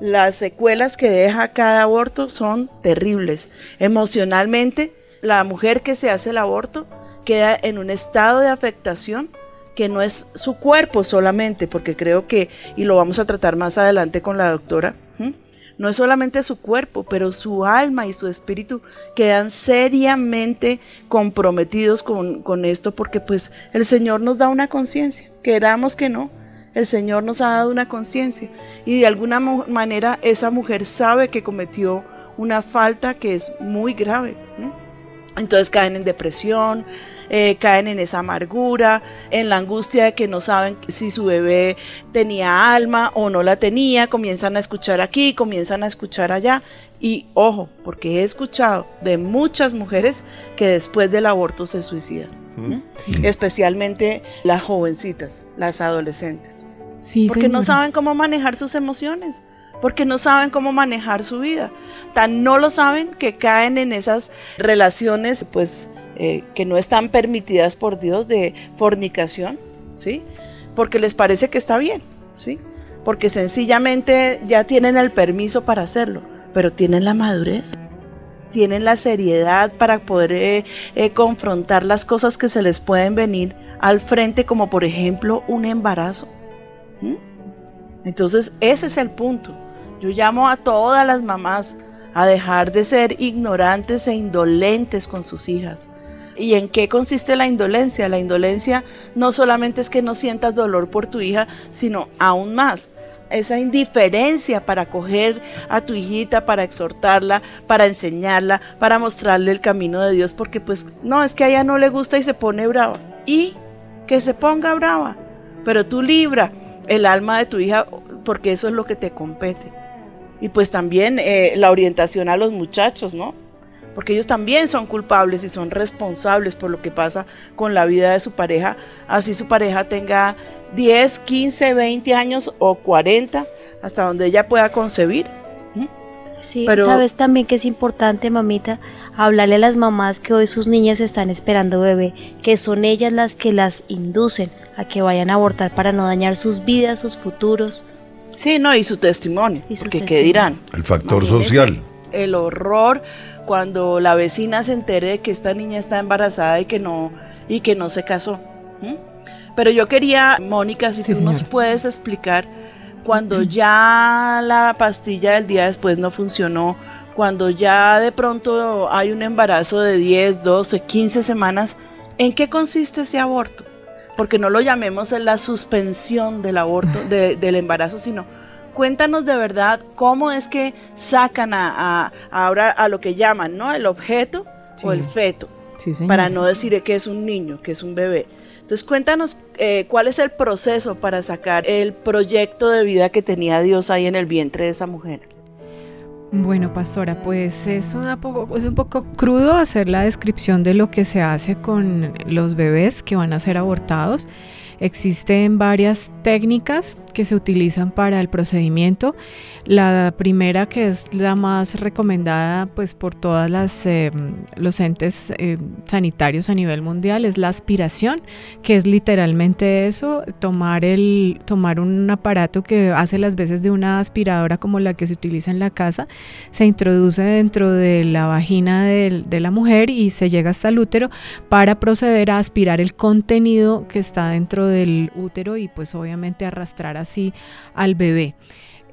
Las secuelas que deja cada aborto son terribles. Emocionalmente, la mujer que se hace el aborto queda en un estado de afectación que no es su cuerpo solamente, porque creo que, y lo vamos a tratar más adelante con la doctora, no es solamente su cuerpo, pero su alma y su espíritu quedan seriamente comprometidos con, con esto, porque pues el Señor nos da una conciencia, queramos que no, el Señor nos ha dado una conciencia, y de alguna manera esa mujer sabe que cometió una falta que es muy grave. Entonces caen en depresión, eh, caen en esa amargura, en la angustia de que no saben si su bebé tenía alma o no la tenía, comienzan a escuchar aquí, comienzan a escuchar allá. Y ojo, porque he escuchado de muchas mujeres que después del aborto se suicidan, especialmente las jovencitas, las adolescentes, porque no saben cómo manejar sus emociones porque no saben cómo manejar su vida. Tan no lo saben que caen en esas relaciones pues eh, que no están permitidas por Dios de fornicación, ¿sí? Porque les parece que está bien, ¿sí? Porque sencillamente ya tienen el permiso para hacerlo, pero tienen la madurez, tienen la seriedad para poder eh, eh, confrontar las cosas que se les pueden venir al frente, como por ejemplo un embarazo. Entonces, ese es el punto. Yo llamo a todas las mamás a dejar de ser ignorantes e indolentes con sus hijas. ¿Y en qué consiste la indolencia? La indolencia no solamente es que no sientas dolor por tu hija, sino aún más, esa indiferencia para coger a tu hijita, para exhortarla, para enseñarla, para mostrarle el camino de Dios, porque pues no, es que a ella no le gusta y se pone brava. Y que se ponga brava, pero tú libra el alma de tu hija porque eso es lo que te compete y pues también eh, la orientación a los muchachos, ¿no? Porque ellos también son culpables y son responsables por lo que pasa con la vida de su pareja, así su pareja tenga 10, 15, 20 años o 40, hasta donde ella pueda concebir. Sí, Pero, sabes también que es importante, mamita, hablarle a las mamás que hoy sus niñas están esperando bebé, que son ellas las que las inducen a que vayan a abortar para no dañar sus vidas, sus futuros. Sí, no, y su testimonio, porque ¿qué dirán? El factor social. El horror cuando la vecina se entere de que esta niña está embarazada y que no, y que no se casó. Pero yo quería, Mónica, si tú nos puedes explicar cuando ya la pastilla del día después no funcionó, cuando ya de pronto hay un embarazo de 10, 12, 15 semanas, ¿en qué consiste ese aborto? porque no lo llamemos en la suspensión del aborto, del embarazo, sino cuéntanos de verdad cómo es que sacan a, ahora a lo que llaman, ¿no? El objeto o el feto, para no decir que es un niño, que es un bebé. Entonces cuéntanos eh, cuál es el proceso para sacar el proyecto de vida que tenía Dios ahí en el vientre de esa mujer. Bueno, pastora, pues es, poco, es un poco crudo hacer la descripción de lo que se hace con los bebés que van a ser abortados. Existen varias técnicas que se utilizan para el procedimiento. La primera, que es la más recomendada pues, por todas las eh, los entes eh, sanitarios a nivel mundial, es la aspiración, que es literalmente eso, tomar, el, tomar un aparato que hace las veces de una aspiradora como la que se utiliza en la casa, se introduce dentro de la vagina de la mujer y se llega hasta el útero para proceder a aspirar el contenido que está dentro del útero y pues obviamente arrastrar así al bebé.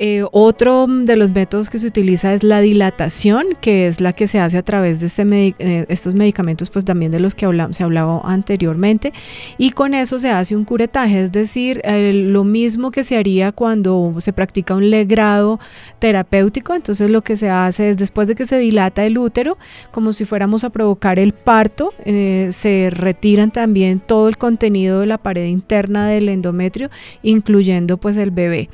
Eh, otro de los métodos que se utiliza es la dilatación, que es la que se hace a través de este eh, estos medicamentos, pues también de los que se hablaba anteriormente, y con eso se hace un curetaje, es decir, eh, lo mismo que se haría cuando se practica un legrado terapéutico, entonces lo que se hace es después de que se dilata el útero, como si fuéramos a provocar el parto, se retiran también todo el contenido de la pared interna del endometrio, incluyendo pues el bebé.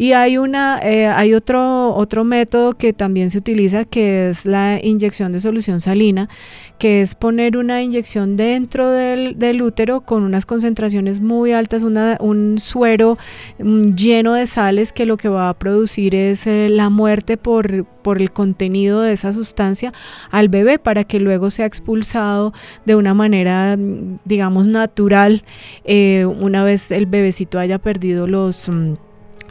Y hay, una, eh, hay otro, otro método que también se utiliza que es la inyección de solución salina, que es poner una inyección dentro del, útero con unas concentraciones muy altas, un suero mm, lleno de sales que lo que va a producir es eh, la muerte por, por el contenido de esa sustancia al bebé para que luego sea expulsado de una manera, mm, digamos, natural eh, una vez el bebecito haya perdido los... Mm,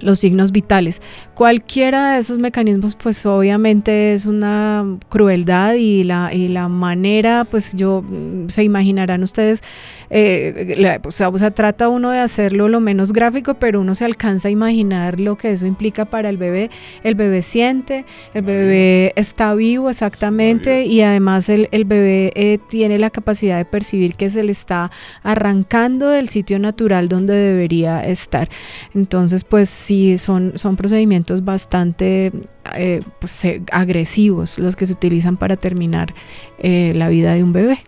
los signos vitales. Cualquiera de esos mecanismos, pues obviamente es una crueldad y la, y la manera, pues yo, mm, se imaginarán ustedes, eh, o, sea, trata uno de hacerlo lo menos gráfico, pero uno se alcanza a imaginar lo que eso implica para el bebé. El bebé siente, el bebé está vivo exactamente y además el, el bebé eh, tiene la capacidad de percibir que se le está arrancando del sitio natural donde debería estar. Entonces, pues sí, son, son procedimientos bastante eh, pues, agresivos los que se utilizan para terminar la vida de un bebé.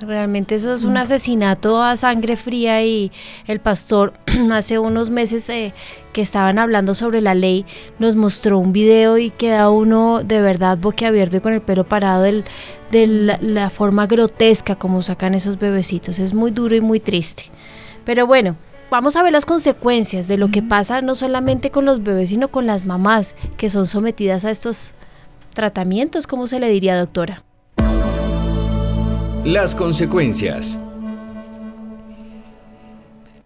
Realmente eso es un mm. asesinato a sangre fría y el pastor hace unos meses eh, que estaban hablando sobre la ley nos mostró un video y queda uno de verdad boquiabierto y con el pelo parado del, de la, forma grotesca como sacan esos bebecitos. Es muy duro y muy triste. Pero bueno, vamos a ver las consecuencias de lo que pasa no solamente con los bebés, sino con las mamás que son sometidas a estos tratamientos, ¿cómo se le diría, doctora? Las consecuencias.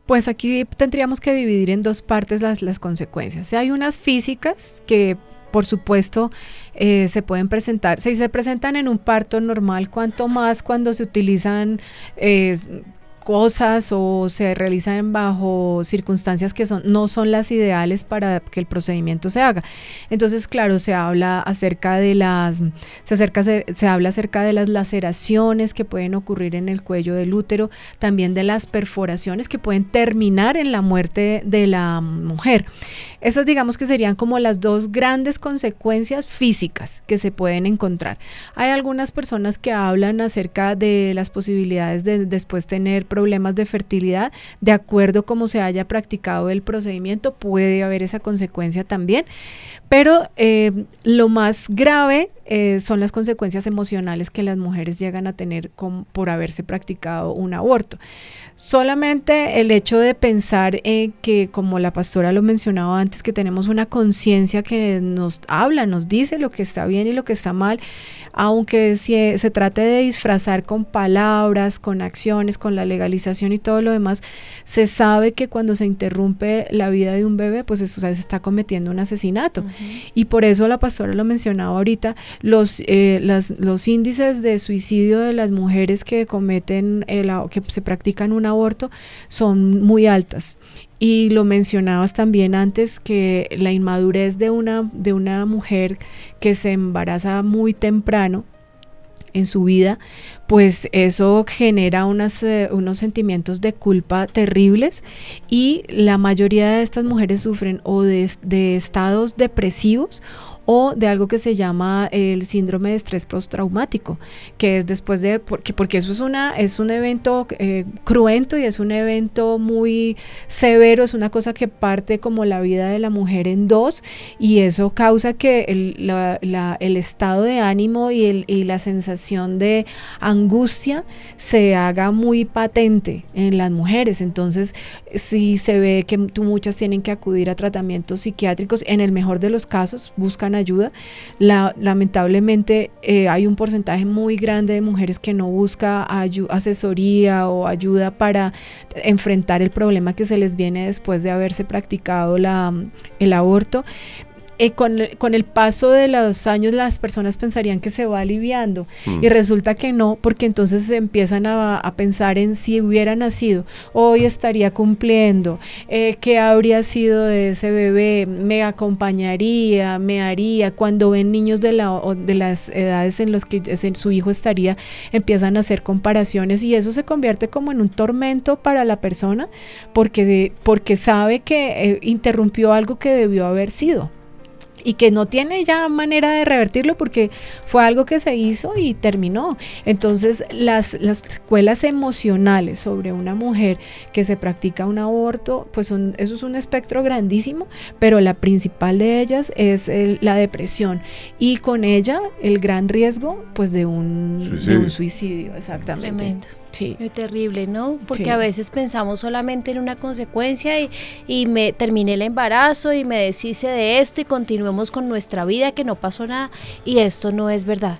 Pues aquí tendríamos que dividir en dos partes las, las consecuencias. Hay unas físicas que por supuesto, eh, se pueden presentar, si se presentan en un parto normal, cuanto más cuando se utilizan eh, cosas o se realizan bajo circunstancias que son, no son las ideales para que el procedimiento se haga. Entonces, claro, se habla acerca de las, se, acerca, se, habla acerca de las laceraciones que pueden ocurrir en el cuello del útero, también de las perforaciones que pueden terminar en la muerte de la mujer. Esas digamos que serían como las dos grandes consecuencias físicas que se pueden encontrar. Hay algunas personas que hablan acerca de las posibilidades de después tener problemas de fertilidad, de acuerdo como se haya practicado el procedimiento, puede haber esa consecuencia también. Pero eh, lo más grave eh, son las consecuencias emocionales que las mujeres llegan a tener por haberse practicado un aborto. Solamente el hecho de pensar en que, como la pastora lo mencionaba antes, que tenemos una conciencia que nos habla, nos dice lo que está bien y lo que está mal, aunque se, se trate de disfrazar con palabras, con acciones, con la legalización y todo lo demás, se sabe que cuando se interrumpe la vida de un bebé, pues eso se está cometiendo un asesinato. Y por eso la pastora lo mencionaba ahorita, los, eh, los índices de suicidio de las mujeres que cometen, el, que se practican un aborto, son muy altas. Y lo mencionabas también antes que la inmadurez de una, de una mujer que se embaraza muy temprano en su vida, pues eso genera eh, unos sentimientos de culpa terribles y la mayoría de estas mujeres sufren o de, de estados depresivos o de algo que se llama el síndrome de estrés postraumático, que es después de, porque, porque eso es, una, es un evento eh, cruento y es un evento muy severo, es una cosa que parte como la vida de la mujer en dos y eso causa que el, el estado de ánimo y, el, y la sensación de angustia se haga muy patente en las mujeres. Entonces, si se ve que muchas tienen que acudir a tratamientos psiquiátricos, en el mejor de los casos buscan ayuda. La, lamentablemente eh, hay un porcentaje muy grande de mujeres que no busca asesoría o ayuda para enfrentar el problema que se les viene después de haberse practicado el aborto. Eh, con, el paso de los años las personas pensarían que se va aliviando y mm. resulta que no, porque entonces se empiezan a, pensar en si hubiera nacido, hoy estaría cumpliendo, eh, qué habría sido de ese bebé, me acompañaría, me haría, cuando ven niños de, la, de las edades en las que su hijo estaría, empiezan a hacer comparaciones y eso se convierte como en un tormento para la persona porque, porque sabe que eh, interrumpió algo que debió haber sido y que no tiene ya manera de revertirlo porque fue algo que se hizo y terminó. Entonces las, las secuelas emocionales sobre una mujer que se practica un aborto, pues son, eso es un espectro grandísimo, pero la principal de ellas es la depresión y con ella el gran riesgo pues de un suicidio, de un suicidio exactamente. Sí. terrible, ¿no? Porque a veces pensamos solamente en una consecuencia y, y, me terminé el embarazo y me deshice de esto y continuemos con nuestra vida que no pasó nada y esto no es verdad.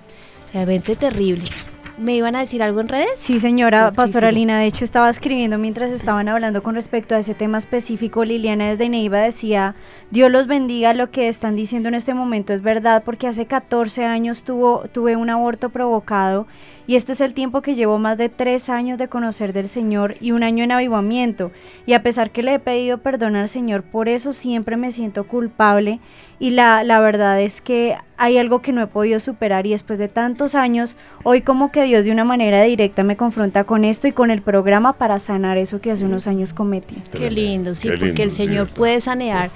Realmente terrible. ¿Me iban a decir algo en redes? Sí, señora Pastora Lina. De hecho, estaba escribiendo mientras estaban hablando con respecto a ese tema específico. Liliana desde Neiva decía, Dios los bendiga, lo que están diciendo en este momento es verdad, porque hace 14 años tuvo, tuve un aborto provocado y este es el tiempo que llevo más de tres años de conocer del Señor y un año en avivamiento. Y a pesar que le he pedido perdón al Señor, por eso siempre me siento culpable. Y la, la verdad es que hay algo que no he podido superar y después de tantos años, hoy como que Dios de una manera directa me confronta con esto y con el programa para sanar eso que hace unos años cometí. Qué lindo, sí, porque el Señor puede sanear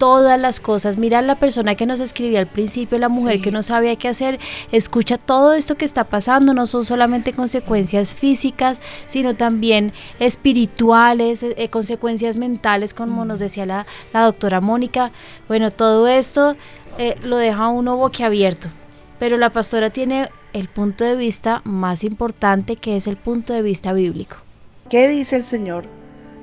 todas las cosas. Mira la persona que nos escribió al principio, la mujer que no sabía qué hacer, escucha todo esto que está pasando, no son solamente consecuencias físicas, sino también espirituales, eh, consecuencias mentales, como nos decía la, la doctora Mónica. Bueno, todo esto eh, lo deja uno boquiabierto, pero la pastora tiene el punto de vista más importante que es el punto de vista bíblico. ¿Qué dice el Señor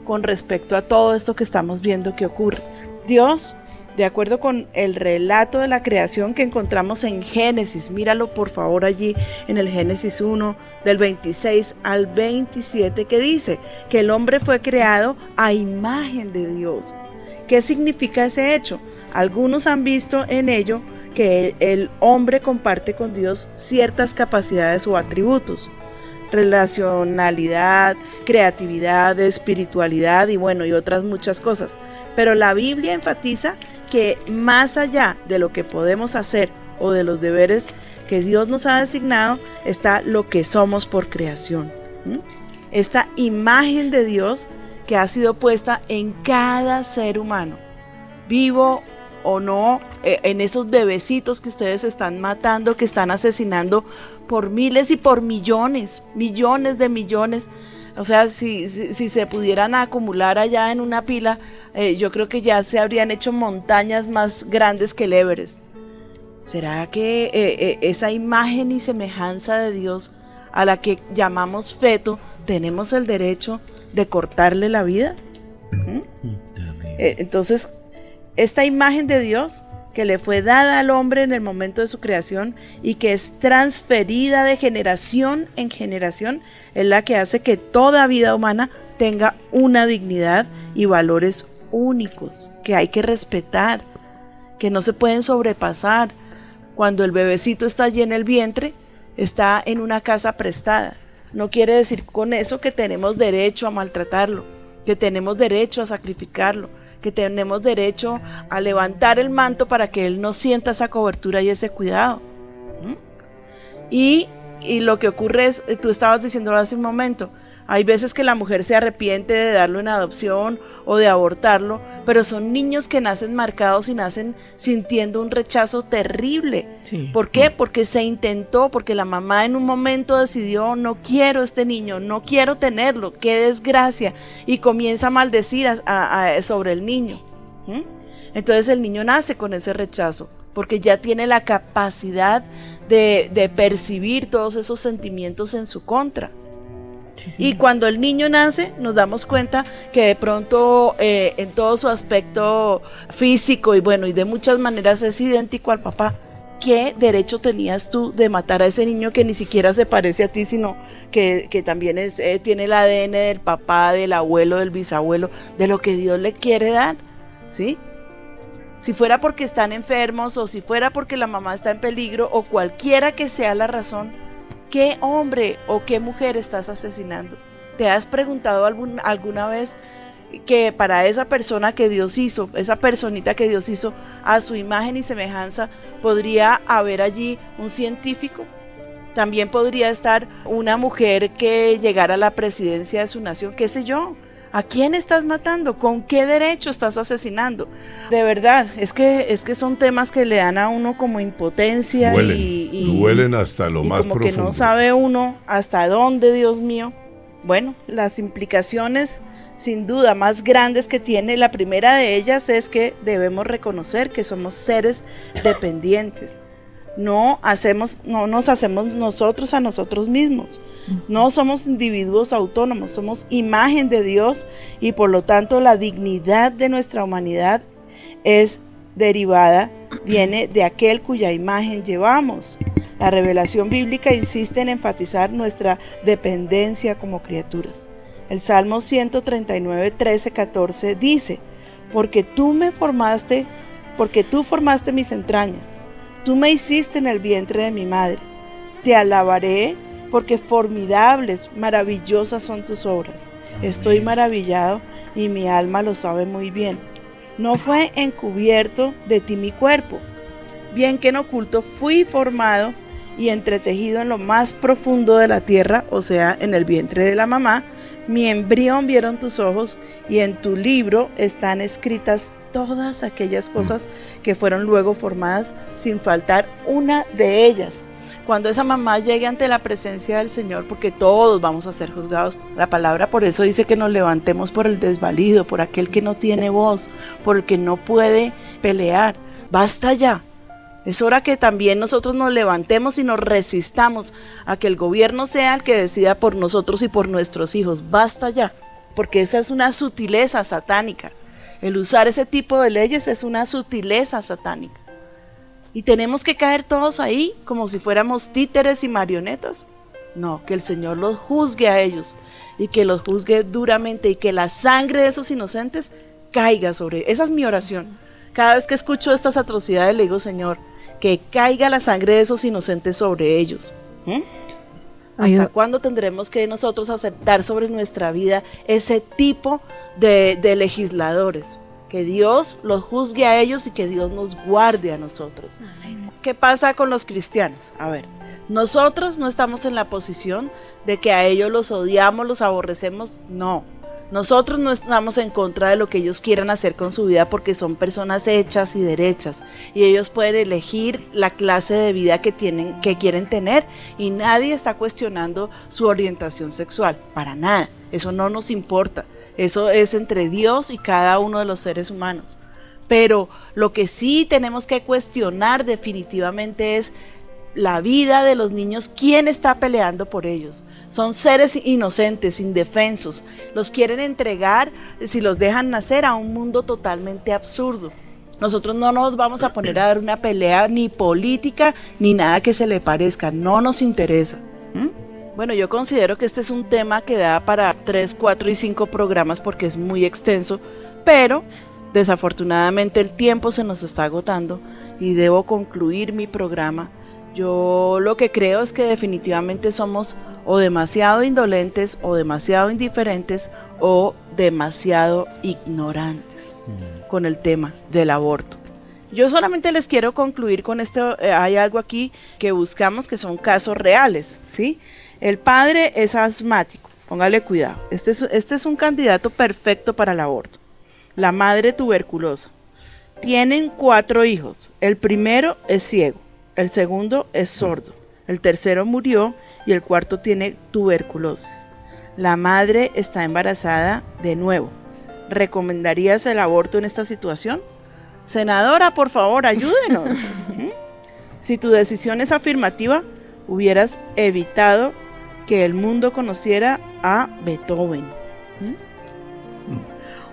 con respecto a todo esto que estamos viendo que ocurre? Dios, de acuerdo con el relato de la creación que encontramos en Génesis, míralo por favor allí en el Génesis 1 del 26 al 27 que dice que el hombre fue creado a imagen de Dios. ¿Qué significa ese hecho? Algunos han visto en ello que el hombre comparte con Dios ciertas capacidades o atributos relacionalidad, creatividad, espiritualidad y bueno, y otras muchas cosas. Pero la Biblia enfatiza que más allá de lo que podemos hacer o de los deberes que Dios nos ha designado, está lo que somos por creación. Esta imagen de Dios que ha sido puesta en cada ser humano, vivo o no, eh, en esos bebecitos que ustedes están matando, que están asesinando por miles y por millones, millones de millones. O sea, si, si, se pudieran acumular allá en una pila, eh, yo creo que ya se habrían hecho montañas más grandes que el Everest. ¿Será que eh, esa imagen y semejanza de Dios a la que llamamos feto, tenemos el derecho de cortarle la vida? ¿Mm? entonces, esta imagen de Dios que le fue dada al hombre en el momento de su creación y que es transferida de generación en generación, es la que hace que toda vida humana tenga una dignidad y valores únicos que hay que respetar, que no se pueden sobrepasar. Cuando el bebecito está allí en el vientre, está en una casa prestada. No quiere decir con eso que tenemos derecho a maltratarlo, que tenemos derecho a sacrificarlo, que tenemos derecho a levantar el manto para que Él no sienta esa cobertura y ese cuidado. Y, y, lo que ocurre es, eh, tú estabas diciendo hace un momento, hay veces que la mujer se arrepiente de darlo en adopción o de abortarlo, pero son niños que nacen marcados y nacen sintiendo un rechazo terrible. ¿Por qué? Porque se intentó, porque la mamá en un momento decidió, no quiero este niño, no quiero tenerlo, qué desgracia, y comienza a maldecir sobre el niño. Entonces el niño nace con ese rechazo, porque ya tiene la capacidad de, de percibir todos esos sentimientos en su contra. Y cuando el niño nace, nos damos cuenta que de pronto eh, en todo su aspecto físico y bueno, y de muchas maneras es idéntico al papá. ¿Qué derecho tenías tú de matar a ese niño que ni siquiera se parece a ti, sino que, también es, eh, tiene el ADN del papá, del abuelo, del bisabuelo, de lo que Dios le quiere dar? ¿Sí? Si fuera porque están enfermos o si fuera porque la mamá está en peligro o cualquiera que sea la razón, ¿Qué hombre o qué mujer estás asesinando? ¿Te has preguntado alguna vez que para esa persona que Dios hizo, esa personita que Dios hizo a su imagen y semejanza, podría haber allí un científico? También podría estar una mujer que llegara a la presidencia de su nación, qué sé yo. ¿A quién estás matando? ¿Con qué derecho estás asesinando? De verdad, es que es que son temas que le dan a uno como impotencia y, huelen hasta lo más como que no sabe uno hasta dónde, Dios mío. Bueno, las implicaciones sin duda más grandes que tiene, la primera de ellas es que debemos reconocer que somos seres dependientes no hacemos, no nos hacemos nosotros a nosotros mismos. No somos individuos autónomos, somos imagen de Dios y por lo tanto la dignidad de nuestra humanidad es derivada, viene de aquel cuya imagen llevamos. La revelación bíblica insiste en enfatizar nuestra dependencia como criaturas. El Salmo 139, 13, 14 dice, porque tú me formaste, porque tú formaste mis entrañas Tú me hiciste en el vientre de mi madre. Te alabaré porque formidables, maravillosas son tus obras. Estoy maravillado y mi alma lo sabe muy bien. No fue encubierto de ti mi cuerpo. Bien que en oculto fui formado y entretejido en lo más profundo de la tierra, o sea, en el vientre de la mamá. Mi embrión vieron tus ojos y en tu libro están escritas todas aquellas cosas que fueron luego formadas sin faltar una de ellas. Cuando esa mamá llegue ante la presencia del Señor, porque todos vamos a ser juzgados, la palabra por eso dice que nos levantemos por el desvalido, por aquel que no tiene voz, por el que no puede pelear. Basta ya, es hora que también nosotros nos levantemos y nos resistamos a que el gobierno sea el que decida por nosotros y por nuestros hijos. Basta ya, porque esa es una sutileza satánica. El usar ese tipo de leyes es una sutileza satánica. Y tenemos que caer todos ahí como si fuéramos títeres y marionetas. No, que el Señor los juzgue a ellos y que los juzgue duramente y que la sangre de esos inocentes caiga sobre. Esa es mi oración. Cada vez que escucho estas atrocidades le digo, Señor, que caiga la sangre de esos inocentes sobre ellos. ¿Mm? ¿Hasta cuándo tendremos que nosotros aceptar sobre nuestra vida ese tipo de, de legisladores? que Dios los juzgue a ellos y que Dios nos guarde a nosotros. ¿Qué pasa con los cristianos? A ver, nosotros no estamos en la posición de que a ellos los odiamos, los aborrecemos, no. Nosotros no estamos en contra de lo que ellos quieran hacer con su vida porque son personas hechas y derechas y ellos pueden elegir la clase de vida que tienen que quieren tener y nadie está cuestionando su orientación sexual, para nada. Eso no nos importa. Eso es entre Dios y cada uno de los seres humanos. Pero lo que sí tenemos que cuestionar definitivamente es la vida de los niños, quién está peleando por ellos. Son seres inocentes, indefensos. Los quieren entregar, si los dejan nacer, a un mundo totalmente absurdo. Nosotros no nos vamos a poner a dar una pelea ni política ni nada que se le parezca. No nos interesa. Bueno, yo considero que este es un tema que da para 3, 4 y 5 programas porque es muy extenso, pero desafortunadamente el tiempo se nos está agotando y debo concluir mi programa. Yo lo que creo es que definitivamente somos o demasiado indolentes o demasiado indiferentes o demasiado ignorantes mm. con el tema del aborto. Yo solamente les quiero concluir con esto, eh, hay algo aquí que buscamos que son casos reales, ¿sí? El padre es asmático, póngale cuidado. Este es, este es un candidato perfecto para el aborto. La madre tuberculosa. Tienen cuatro hijos. El primero es ciego, el segundo es sordo, el tercero murió y el cuarto tiene tuberculosis. La madre está embarazada de nuevo. ¿Recomendarías el aborto en esta situación? Senadora, por favor, ayúdenos. si tu decisión es afirmativa, hubieras evitado que el mundo conociera a Beethoven.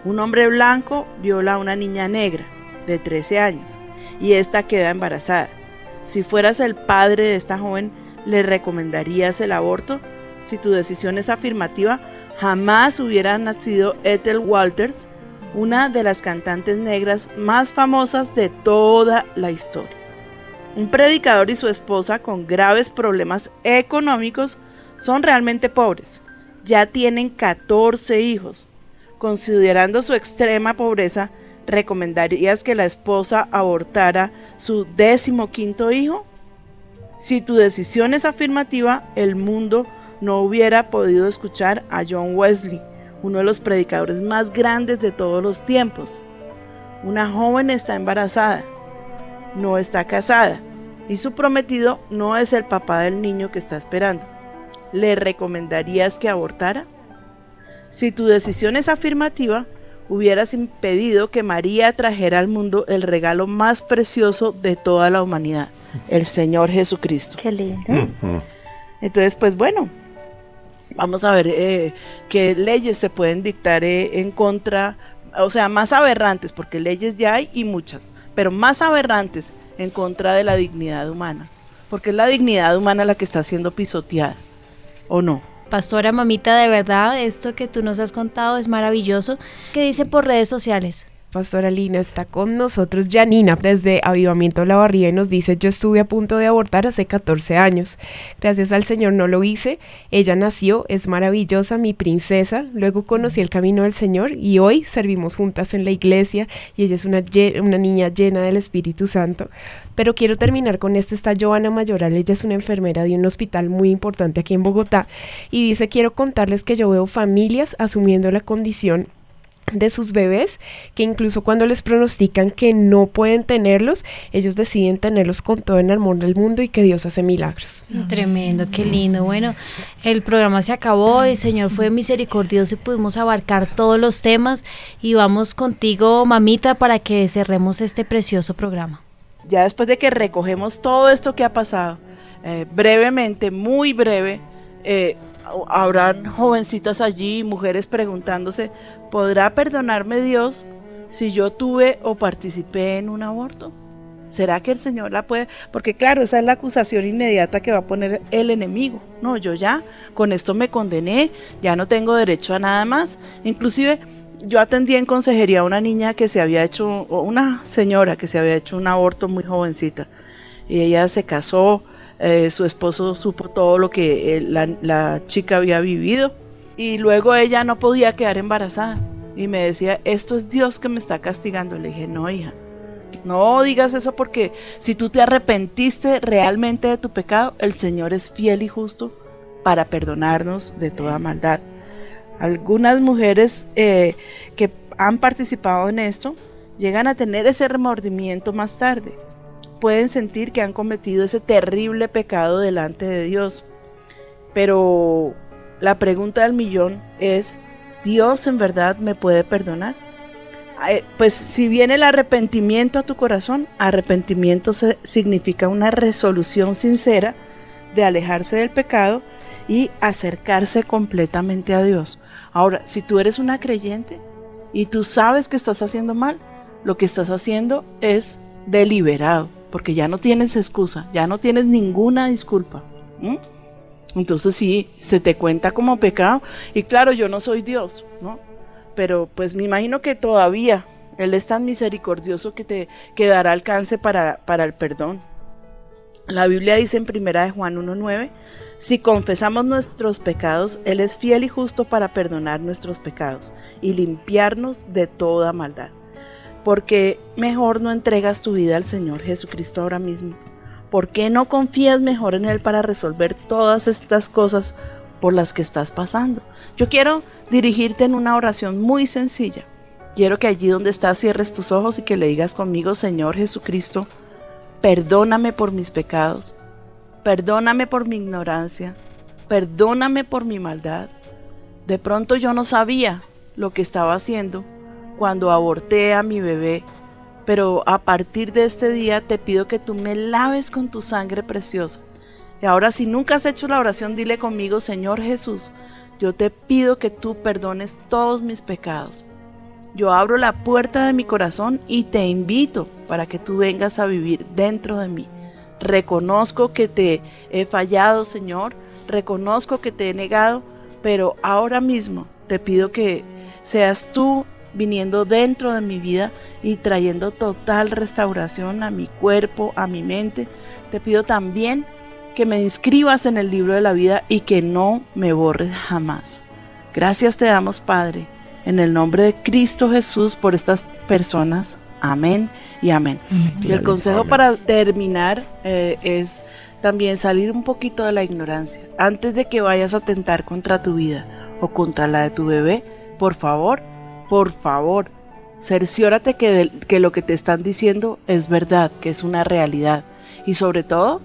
Un hombre blanco viola a una niña negra de 13 años y esta queda embarazada. Si fueras el padre de esta joven, ¿le recomendarías el aborto? Si tu decisión es afirmativa, jamás hubiera nacido Ethel Walters, una de las cantantes negras más famosas de toda la historia. Un predicador y su esposa con graves problemas económicos son realmente pobres. Ya tienen 14 hijos. Considerando su extrema pobreza, ¿recomendarías que la esposa abortara su décimo quinto hijo? Si tu decisión es afirmativa, el mundo no hubiera podido escuchar a John Wesley, uno de los predicadores más grandes de todos los tiempos. Una joven está embarazada, no está casada, y su prometido no es el papá del niño que está esperando. ¿le recomendarías que abortara? Si tu decisión es afirmativa, hubieras impedido que María trajera al mundo el regalo más precioso de toda la humanidad, el Señor Jesucristo. Qué lindo. Entonces, pues bueno, vamos a ver eh, qué leyes se pueden dictar eh, en contra, o sea, más aberrantes, porque leyes ya hay y muchas, pero más aberrantes en contra de la dignidad humana, porque es la dignidad humana la que está siendo pisoteada. ¿o no? Pastora Mamita, de verdad, esto que tú nos has contado es maravilloso. ¿Qué dicen por redes sociales? Pastora Lina está con nosotros Janina desde Avivamiento La Barría y nos dice, yo estuve a punto de abortar hace 14 años. Gracias al Señor no lo hice. Ella nació, es maravillosa, mi princesa. Luego conocí el camino del Señor y hoy servimos juntas en la iglesia y ella es una, una niña llena del Espíritu Santo. Pero quiero terminar con esta, está Joana Mayoral, ella es una enfermera de un hospital muy importante aquí en Bogotá y dice, quiero contarles que yo veo familias asumiendo la condición de sus bebés, que incluso cuando les pronostican que no pueden tenerlos, ellos deciden tenerlos con todo el amor del mundo y que Dios hace milagros. Tremendo, qué lindo. Bueno, el programa se acabó, el Señor fue misericordioso y pudimos abarcar todos los temas y vamos contigo, mamita, para que cerremos este precioso programa. Ya después de que recogemos todo esto que ha pasado, eh, brevemente, muy breve, eh, habrán jovencitas allí, mujeres preguntándose, ¿podrá perdonarme Dios si yo tuve o participé en un aborto? ¿Será que el Señor la puede? Porque claro, esa es la acusación inmediata que va a poner el enemigo. No, yo ya con esto me condené, ya no tengo derecho a nada más. Inclusive yo atendí en consejería a una niña que se había hecho, o una señora que se había hecho un aborto muy jovencita. Y ella se casó, eh, su esposo supo todo lo que eh, la, chica había vivido y luego ella no podía quedar embarazada y me decía, esto es Dios que me está castigando. Le dije, no, hija, no digas eso porque si tú te arrepentiste realmente de tu pecado, el Señor es fiel y justo para perdonarnos de toda maldad. Algunas mujeres eh, que han participado en esto llegan a tener ese remordimiento más tarde pueden sentir que han cometido ese terrible pecado delante de Dios. Pero la pregunta del millón es, ¿Dios en verdad me puede perdonar? Pues si viene el arrepentimiento a tu corazón, arrepentimiento significa una resolución sincera de alejarse del pecado y acercarse completamente a Dios. Ahora, si tú eres una creyente y tú sabes que estás haciendo mal, lo que estás haciendo es deliberado porque ya no tienes excusa, ya no tienes ninguna disculpa. Entonces sí, se te cuenta como pecado. Y claro, yo no soy Dios, ¿no? Pero pues me imagino que todavía Él es tan misericordioso que te que dará alcance para, para el perdón. La Biblia dice en primera de Juan 1.9, si confesamos nuestros pecados, Él es fiel y justo para perdonar nuestros pecados y limpiarnos de toda maldad porque mejor no entregas tu vida al Señor Jesucristo ahora mismo? ¿Por qué no confías mejor en Él para resolver todas estas cosas por las que estás pasando? Yo quiero dirigirte en una oración muy sencilla. Quiero que allí donde estás cierres tus ojos y que le digas conmigo, Señor Jesucristo, perdóname por mis pecados, perdóname por mi ignorancia, perdóname por mi maldad. De pronto yo no sabía lo que estaba haciendo cuando aborté a mi bebé, pero a partir de este día te pido que tú me laves con tu sangre preciosa. Y ahora si nunca has hecho la oración, dile conmigo, Señor Jesús, yo te pido que tú perdones todos mis pecados. Yo abro la puerta de mi corazón y te invito para que tú vengas a vivir dentro de mí. Reconozco que te he fallado, Señor, reconozco que te he negado, pero ahora mismo te pido que seas tú viniendo dentro de mi vida y trayendo total restauración a mi cuerpo, a mi mente. Te pido también que me inscribas en el libro de la vida y que no me borres jamás. Gracias te damos, Padre, en el nombre de Cristo Jesús por estas personas. Amén y amén. Y el consejo para terminar eh, es también salir un poquito de la ignorancia. Antes de que vayas a tentar contra tu vida o contra la de tu bebé, por favor, por favor, cerciórate que, que lo que te están diciendo es verdad, que es una realidad. Y sobre todo,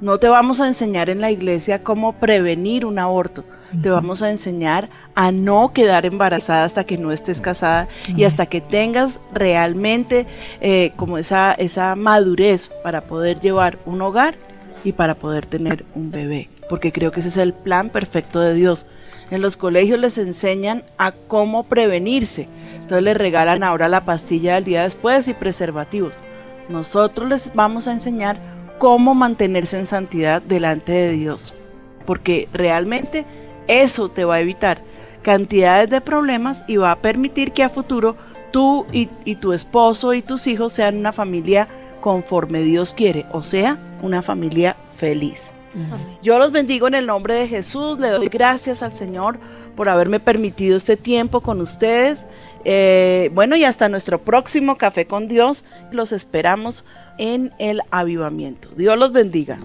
no te vamos a enseñar en la iglesia cómo prevenir un aborto. Te vamos a enseñar a no quedar embarazada hasta que no estés casada y hasta que tengas realmente eh, como esa, esa madurez para poder llevar un hogar y para poder tener un bebé. Porque creo que ese es el plan perfecto de Dios. En los colegios les enseñan a cómo prevenirse. Entonces les regalan ahora la pastilla del día después y preservativos. Nosotros les vamos a enseñar cómo mantenerse en santidad delante de Dios. Porque realmente eso te va a evitar cantidades de problemas y va a permitir que a futuro tú y, y tu esposo y tus hijos sean una familia conforme Dios quiere, o sea, una familia feliz. Yo los bendigo en el nombre de Jesús, le doy gracias al Señor por haberme permitido este tiempo con ustedes. Eh, bueno, y hasta nuestro próximo Café con Dios. Los esperamos en el avivamiento. Dios los bendiga.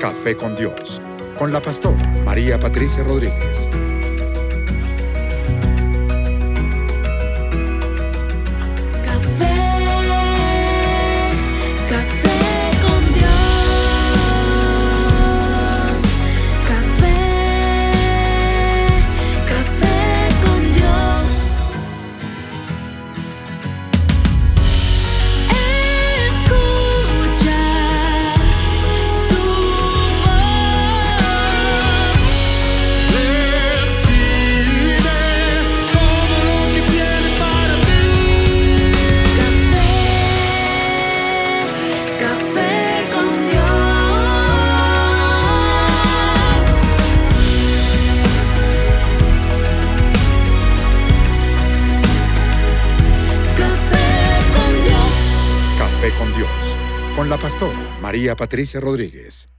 Café con Dios, con la pastora María Patricia Rodríguez. Pastora María Patricia Rodríguez.